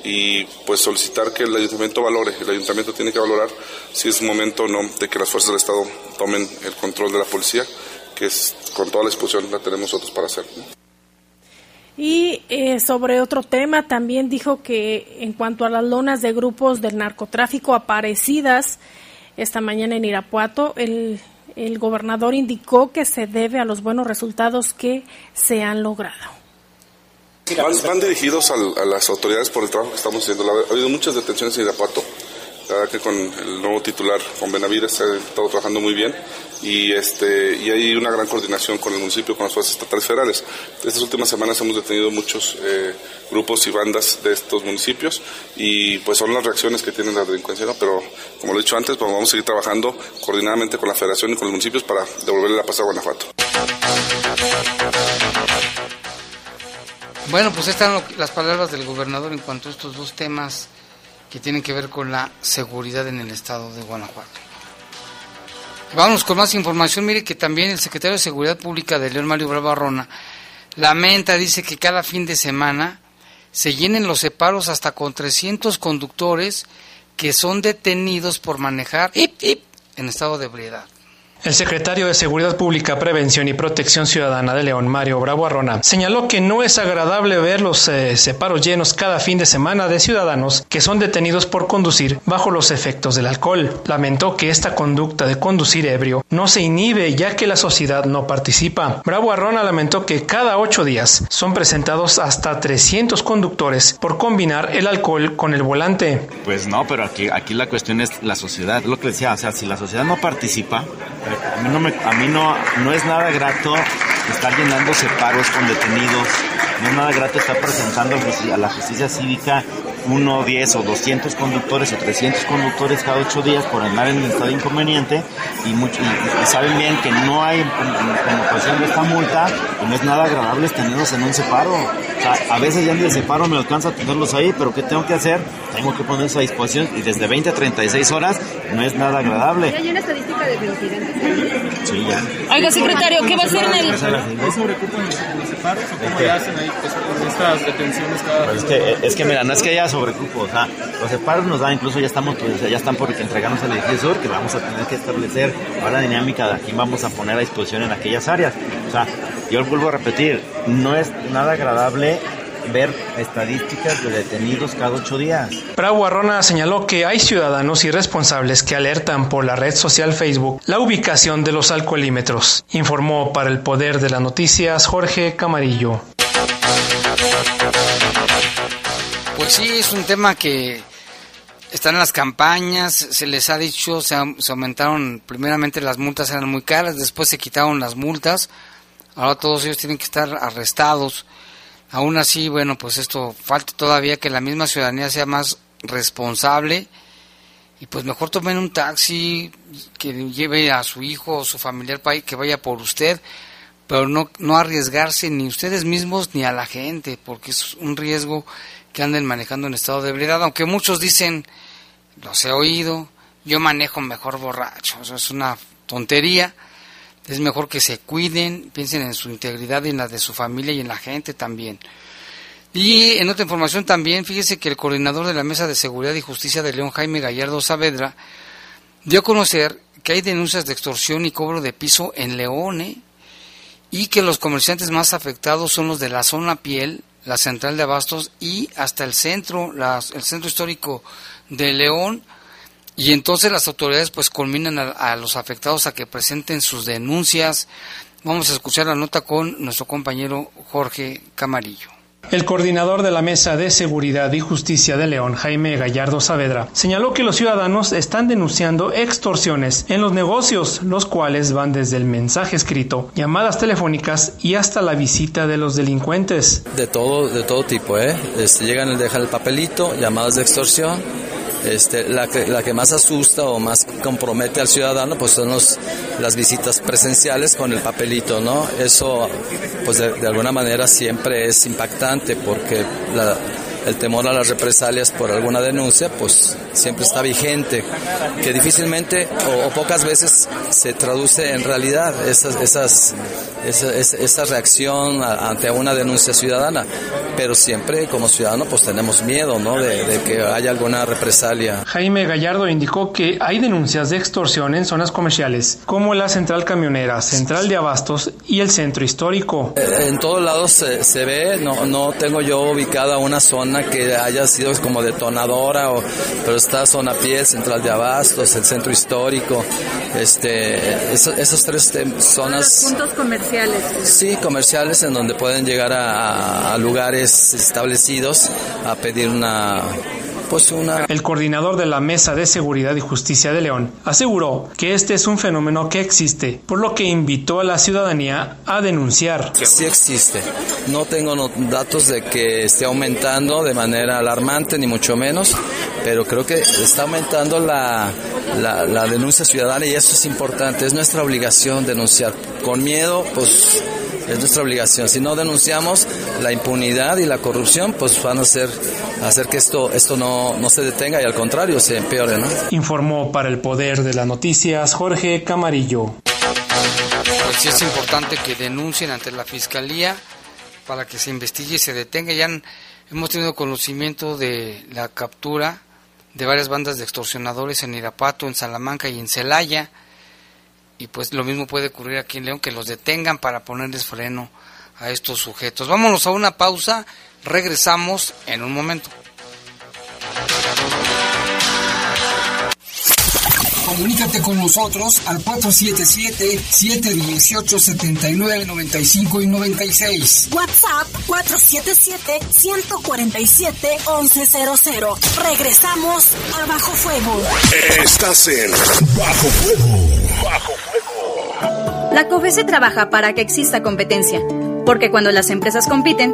y pues solicitar que el ayuntamiento valore, el ayuntamiento tiene que valorar si es momento o no de que las fuerzas del Estado tomen el control de la policía, que es con toda la exposición la tenemos nosotros para hacer. Y eh, sobre otro tema, también dijo que en cuanto a las lonas de grupos del narcotráfico aparecidas esta mañana en Irapuato, el el gobernador indicó que se debe a los buenos resultados que se han logrado. Van, dirigidos a, las autoridades por el trabajo que estamos haciendo. Ha habido muchas detenciones en Irapuato. La verdad que con el nuevo titular, con Benavides, ha estado trabajando muy bien y, este, y hay una gran coordinación con el municipio, con las fuerzas estatales federales. Estas últimas semanas hemos detenido muchos eh, grupos y bandas de estos municipios y pues son las reacciones que tienen la delincuencia, pero como lo he dicho antes, pues vamos a seguir trabajando coordinadamente con la federación y con los municipios para devolverle la paz a Guanajuato. Bueno, pues están las palabras del gobernador en cuanto a estos dos temas que tienen que ver con la seguridad en el estado de Guanajuato. Vamos con más información. Mire que también el secretario de Seguridad Pública de León Mario Bravarrona lamenta, dice que cada fin de semana se llenen los separos hasta con 300 conductores que son detenidos por manejar en estado de ebriedad. El secretario de Seguridad Pública, Prevención y Protección Ciudadana de León, Mario Bravo Arrona, señaló que no es agradable ver los eh, separos llenos cada fin de semana de ciudadanos que son detenidos por conducir bajo los efectos del alcohol. Lamentó que esta conducta de conducir ebrio no se inhibe ya que la sociedad no participa. Bravo Arrona lamentó que cada ocho días son presentados hasta 300 conductores por combinar el alcohol con el volante. Pues no, pero aquí, aquí la cuestión es la sociedad. Lo que decía, o sea, si la sociedad no participa, a mí no, me, a mí no, no es nada grato estar llenando separos con detenidos, no es nada grato estar presentando a la justicia cívica uno, 10 o 200 conductores o 300 conductores cada ocho días por andar en el estado inconveniente y, y, saben bien que no hay en, ocasión de esta multa, pues no es nada agradable tenerlos en un separo. O sea, a veces ya ni el separo me alcanza a tenerlos ahí, pero ¿qué tengo que hacer? Tengo que ponerlos a disposición y desde 20 a 36 horas no es nada agradable. ¿Hay una estadística de incidentes? Sí, ya. Oiga, secretario, ¿qué va a hacer en el...? ¿Hay sobrecupo en los separos o cómo le hacen ahí pues, con estas detenciones cada pues es que, es que mira, no es que haya sobrecupo, o sea, los separos nos dan, incluso ya estamos, pues, ya están por entregarnos el edificio sur, que vamos a tener que establecer ahora dinámica de aquí vamos a poner a disposición en aquellas áreas. O sea, yo vuelvo a repetir, no es nada agradable ver estadísticas de detenidos cada ocho días. Bravo Arrona señaló que hay ciudadanos irresponsables que alertan por la red social Facebook la ubicación de los alcoholímetros. Informó para el Poder de las Noticias Jorge Camarillo. Pues sí, es un tema que está en las campañas, se les ha dicho, se, se, aumentaron, primeramente las multas eran muy caras, después se quitaron las multas, ahora todos ellos tienen que estar arrestados. Aún así, bueno, pues esto falta todavía que la misma ciudadanía sea más responsable y pues mejor tomen un taxi que lleve a su hijo o su familiar que vaya por usted, pero no, no arriesgarse ni ustedes mismos ni a la gente, porque es un riesgo que anden manejando en estado de ebriedad, aunque muchos dicen, los he oído, yo manejo mejor borracho, eso es una tontería, es mejor que se cuiden, piensen en su integridad y en la de su familia y en la gente también. Y en otra información también, fíjese que el coordinador de la Mesa de Seguridad y Justicia de León, Jaime Gallardo Saavedra, dio a conocer que hay denuncias de extorsión y cobro de piso en León, ¿eh? y que los comerciantes más afectados son los de la zona piel, la central de abastos y hasta el centro, el centro histórico de León. Y entonces las autoridades pues culminan a, a, los afectados a que presenten sus denuncias. Vamos a escuchar la nota con nuestro compañero Jorge Camarillo. El coordinador de la Mesa de Seguridad y Justicia de León, Jaime Gallardo Saavedra, señaló que los ciudadanos están denunciando extorsiones en los negocios, los cuales van desde el mensaje escrito, llamadas telefónicas y hasta la visita de los delincuentes. De todo, de todo tipo, ¿eh? Este, llegan, dejan el papelito, llamadas de extorsión, este, la, que, la que más asusta o más compromete al ciudadano pues son los, las visitas presenciales con el papelito, ¿no? Eso pues de, de alguna manera siempre es impactante porque la, el temor a las represalias por alguna denuncia, pues siempre está vigente, que difícilmente o, o pocas veces se traduce en realidad esas, esas, esa, esa reacción ante una denuncia ciudadana, pero siempre como ciudadano pues tenemos miedo, ¿no? De, de, que haya alguna represalia. Jaime Gallardo indicó que hay denuncias de extorsión en zonas comerciales, como la central camionera, central de abastos y el centro histórico. En todos lados se, se ve, no, no tengo yo ubicada una zona que haya sido como detonadora, o, pero está zona pie, central de abastos, el centro histórico, este, esos, esos tres zonas. puntos comerciales. Sí, comerciales en donde pueden llegar a, a lugares establecidos a pedir una pues una... El coordinador de la Mesa de Seguridad y Justicia de León aseguró que este es un fenómeno que existe, por lo que invitó a la ciudadanía a denunciar. Sí existe. No tengo datos de que esté aumentando de manera alarmante, ni mucho menos, pero creo que está aumentando la, la, la denuncia ciudadana y eso es importante. Es nuestra obligación denunciar. Con miedo, pues es nuestra obligación. Si no denunciamos la impunidad y la corrupción, pues van a hacer, hacer que esto, esto no, no se detenga y al contrario se empeore. ¿no? Informó para el Poder de las Noticias Jorge Camarillo. Pues sí es importante que denuncien ante la Fiscalía para que se investigue y se detenga. Ya han, hemos tenido conocimiento de la captura de varias bandas de extorsionadores en Irapato, en Salamanca y en Celaya. Y pues lo mismo puede ocurrir aquí en León, que los detengan para ponerles freno a estos sujetos. Vámonos a una pausa, regresamos en un momento. Comunícate con nosotros al 477-718-7995 y 96. WhatsApp 477-147-1100. Regresamos a Bajo Fuego. Estás en Bajo Fuego. Bajo Fuego. La COFESE trabaja para que exista competencia, porque cuando las empresas compiten,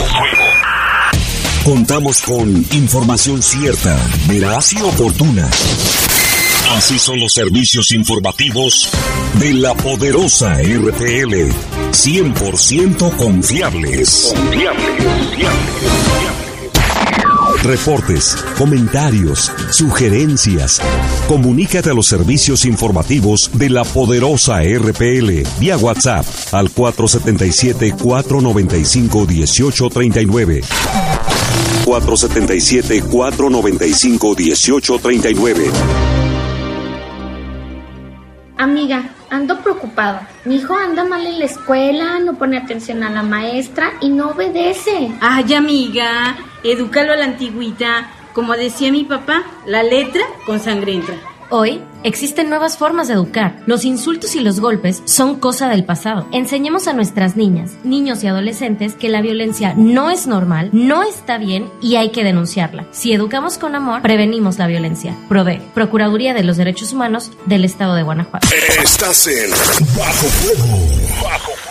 fuego. Contamos con información cierta, veraz y oportuna. Así son los servicios informativos de la poderosa RPL. 100% confiables. Confiables, Reportes, comentarios, sugerencias. Comunícate a los servicios informativos de la poderosa RPL vía WhatsApp al 477-495-1839. 477-495-1839. Amiga, ando preocupada. Mi hijo anda mal en la escuela, no pone atención a la maestra y no obedece. Ay, amiga, edúcalo a la antigüita. Como decía mi papá, la letra con sangre entra. Hoy existen nuevas formas de educar. Los insultos y los golpes son cosa del pasado. Enseñemos a nuestras niñas, niños y adolescentes que la violencia no es normal, no está bien y hay que denunciarla. Si educamos con amor, prevenimos la violencia. PRODE, Procuraduría de los Derechos Humanos del Estado de Guanajuato. Estás en Bajo. Bajo Fuego.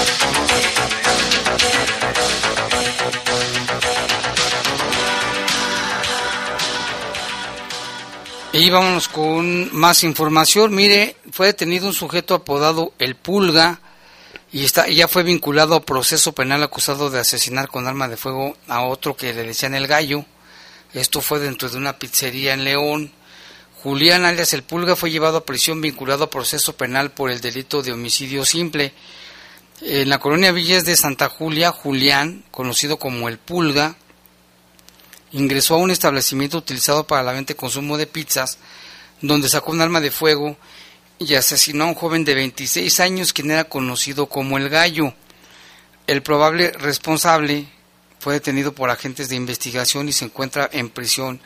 Y vámonos con más información. Mire, fue detenido un sujeto apodado El Pulga y está, ya fue vinculado a proceso penal acusado de asesinar con arma de fuego a otro que le decían el gallo. Esto fue dentro de una pizzería en León. Julián alias El Pulga fue llevado a prisión vinculado a proceso penal por el delito de homicidio simple. En la colonia Villas de Santa Julia, Julián, conocido como El Pulga, ingresó a un establecimiento utilizado para la venta y consumo de pizzas, donde sacó un arma de fuego y asesinó a un joven de 26 años quien era conocido como el gallo. El probable responsable fue detenido por agentes de investigación y se encuentra en prisión,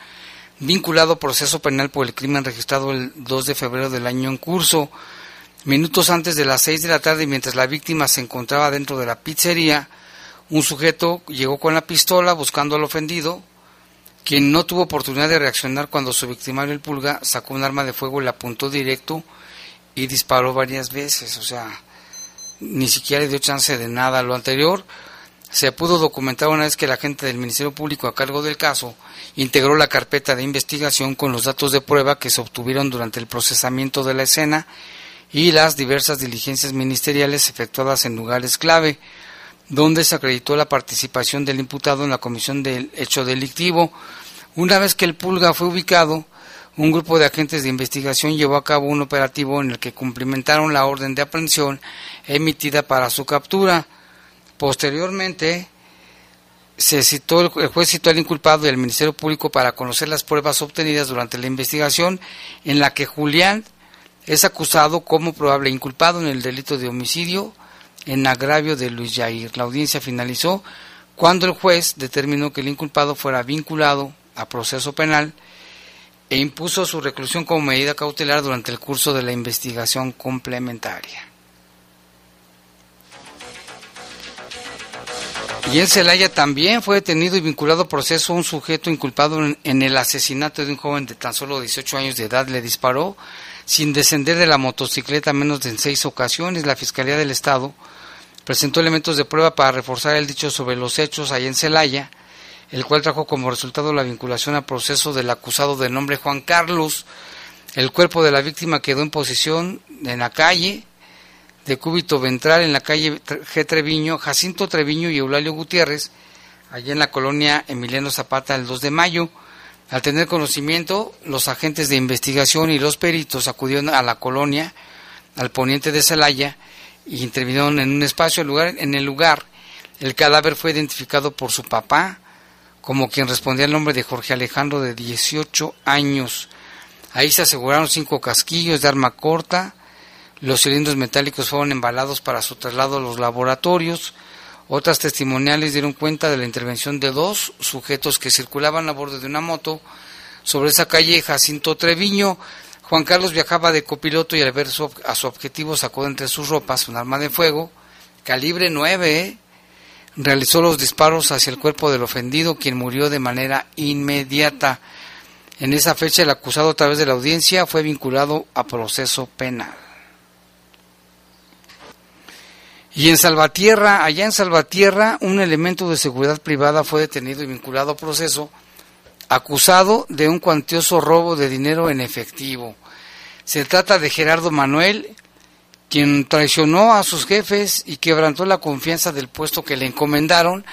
vinculado a proceso penal por el crimen registrado el 2 de febrero del año en curso. Minutos antes de las 6 de la tarde, mientras la víctima se encontraba dentro de la pizzería, un sujeto llegó con la pistola buscando al ofendido, quien no tuvo oportunidad de reaccionar cuando su victimario el pulga sacó un arma de fuego le apuntó directo y disparó varias veces, o sea, ni siquiera le dio chance de nada. Lo anterior se pudo documentar una vez que la agente del Ministerio Público a cargo del caso integró la carpeta de investigación con los datos de prueba que se obtuvieron durante el procesamiento de la escena y las diversas diligencias ministeriales efectuadas en lugares clave, donde se acreditó la participación del imputado en la comisión del hecho delictivo. Una vez que el pulga fue ubicado, un grupo de agentes de investigación llevó a cabo un operativo en el que cumplimentaron la orden de aprehensión emitida para su captura. Posteriormente, se citó, el juez citó al inculpado y al Ministerio Público para conocer las pruebas obtenidas durante la investigación en la que Julián es acusado como probable inculpado en el delito de homicidio en agravio de Luis Jair. La audiencia finalizó cuando el juez determinó que el inculpado fuera vinculado a proceso penal e impuso su reclusión como medida cautelar durante el curso de la investigación complementaria. Y en Celaya también fue detenido y vinculado a proceso un sujeto inculpado en, el asesinato de un joven de tan solo 18 años de edad. Le disparó sin descender de la motocicleta menos de seis ocasiones. La Fiscalía del Estado presentó elementos de prueba para reforzar el dicho sobre los hechos allá en Celaya, el cual trajo como resultado la vinculación a proceso del acusado de nombre Juan Carlos. El cuerpo de la víctima quedó en posición en la calle de cúbito ventral en la calle G. Treviño, Jacinto Treviño y Eulalio Gutiérrez, allá en la colonia Emiliano Zapata el 2 de mayo. Al tener conocimiento, los agentes de investigación y los peritos acudieron a la colonia, al poniente de Celaya, intervinieron en un espacio en el lugar. El cadáver fue identificado por su papá, como quien respondía al nombre de Jorge Alejandro de 18 años. Ahí se aseguraron cinco casquillos de arma corta, los cilindros metálicos fueron embalados para su traslado a los laboratorios. Otras testimoniales dieron cuenta de la intervención de dos sujetos que circulaban a bordo de una moto sobre esa calle Jacinto Treviño. Juan Carlos viajaba de copiloto y al ver a su objetivo sacó de entre sus ropas un arma de fuego, calibre 9, ¿eh? realizó los disparos hacia el cuerpo del ofendido, quien murió de manera inmediata. En esa fecha el acusado a través de la audiencia fue vinculado a proceso penal. Y en Salvatierra, allá en Salvatierra, un elemento de seguridad privada fue detenido y vinculado a proceso, acusado de un cuantioso robo de dinero en efectivo. Se trata de Gerardo Manuel, quien traicionó a sus jefes y quebrantó la confianza del puesto que le encomendaron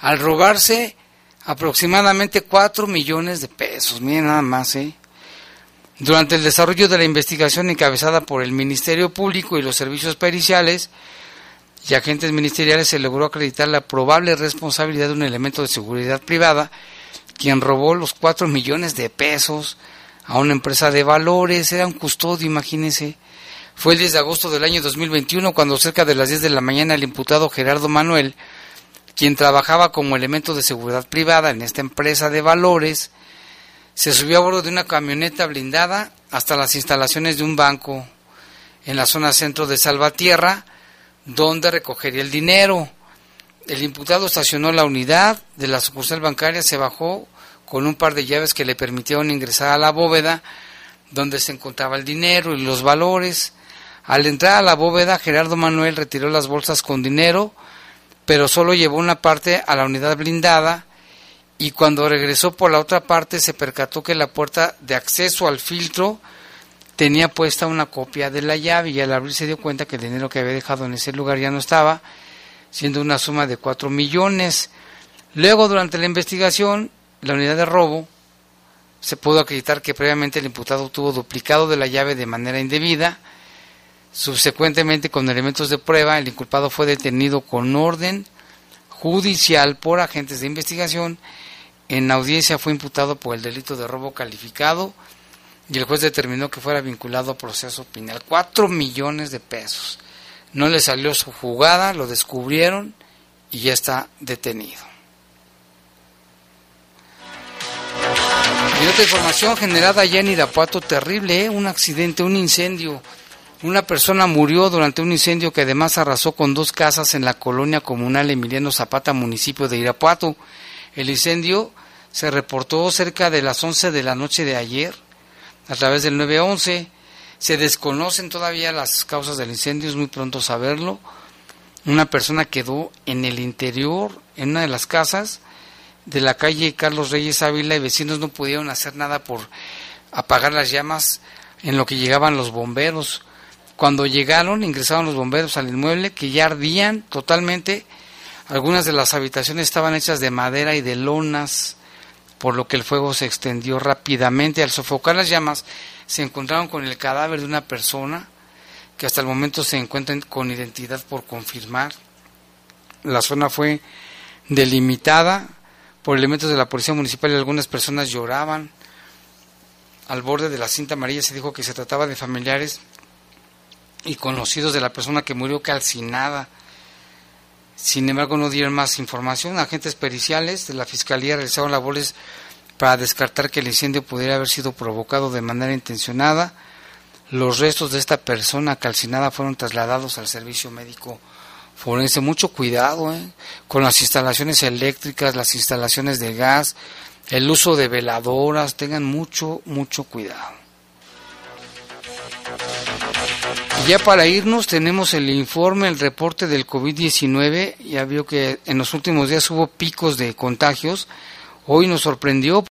al robarse aproximadamente 4 millones de pesos. Miren nada más, ¿eh? Durante el desarrollo de la investigación encabezada por el Ministerio Público y los servicios periciales, y agentes ministeriales se logró acreditar la probable responsabilidad de un elemento de seguridad privada quien robó los 4 millones de pesos a una empresa de valores, era un custodio, imagínense. Fue el 10 de agosto del año 2021 cuando cerca de las 10 de la mañana el imputado Gerardo Manuel, quien trabajaba como elemento de seguridad privada en esta empresa de valores, se subió a bordo de una camioneta blindada hasta las instalaciones de un banco en la zona centro de Salvatierra, donde recogería el dinero. El imputado estacionó la unidad de la sucursal bancaria, se bajó con un par de llaves que le permitieron ingresar a la bóveda donde se encontraba el dinero y los valores. Al entrar a la bóveda, Gerardo Manuel retiró las bolsas con dinero, pero solo llevó una parte a la unidad blindada y cuando regresó por la otra parte se percató que la puerta de acceso al filtro tenía puesta una copia de la llave y al abrir se dio cuenta que el dinero que había dejado en ese lugar ya no estaba, siendo una suma de 4 millones. Luego, durante la investigación, la unidad de robo se pudo acreditar que previamente el imputado tuvo duplicado de la llave de manera indebida. Subsecuentemente, con elementos de prueba, el inculpado fue detenido con orden judicial por agentes de investigación. En audiencia fue imputado por el delito de robo calificado y el juez determinó que fuera vinculado a proceso penal. Cuatro millones de pesos. No le salió su jugada, lo descubrieron y ya está detenido. Y otra información generada allá en Irapuato, terrible, ¿eh? un accidente, un incendio. Una persona murió durante un incendio que además arrasó con dos casas en la colonia comunal Emiliano Zapata, municipio de Irapuato. El incendio se reportó cerca de las 11 de la noche de ayer a través del 911. Se desconocen todavía las causas del incendio, es muy pronto saberlo. Una persona quedó en el interior, en una de las casas de la calle Carlos Reyes Ávila y vecinos no pudieron hacer nada por apagar las llamas en lo que llegaban los bomberos. Cuando llegaron, ingresaron los bomberos al inmueble que ya ardían totalmente. Algunas de las habitaciones estaban hechas de madera y de lonas por lo que el fuego se extendió rápidamente. Al sofocar las llamas, se encontraron con el cadáver de una persona que hasta el momento se encuentra con identidad por confirmar. La zona fue delimitada por elementos de la policía municipal y algunas personas lloraban. Al borde de la cinta amarilla se dijo que se trataba de familiares y conocidos de la persona que murió calcinada. Sin embargo, no dieron más información. Agentes periciales de la Fiscalía realizaron labores para descartar que el incendio pudiera haber sido provocado de manera intencionada. Los restos de esta persona calcinada fueron trasladados al servicio médico forense. Mucho cuidado ¿eh? con las instalaciones eléctricas, las instalaciones de gas, el uso de veladoras. Tengan mucho, mucho cuidado. Y ya para irnos tenemos el informe, el reporte del COVID-19. Ya vio que en los últimos días hubo picos de contagios. Hoy nos sorprendió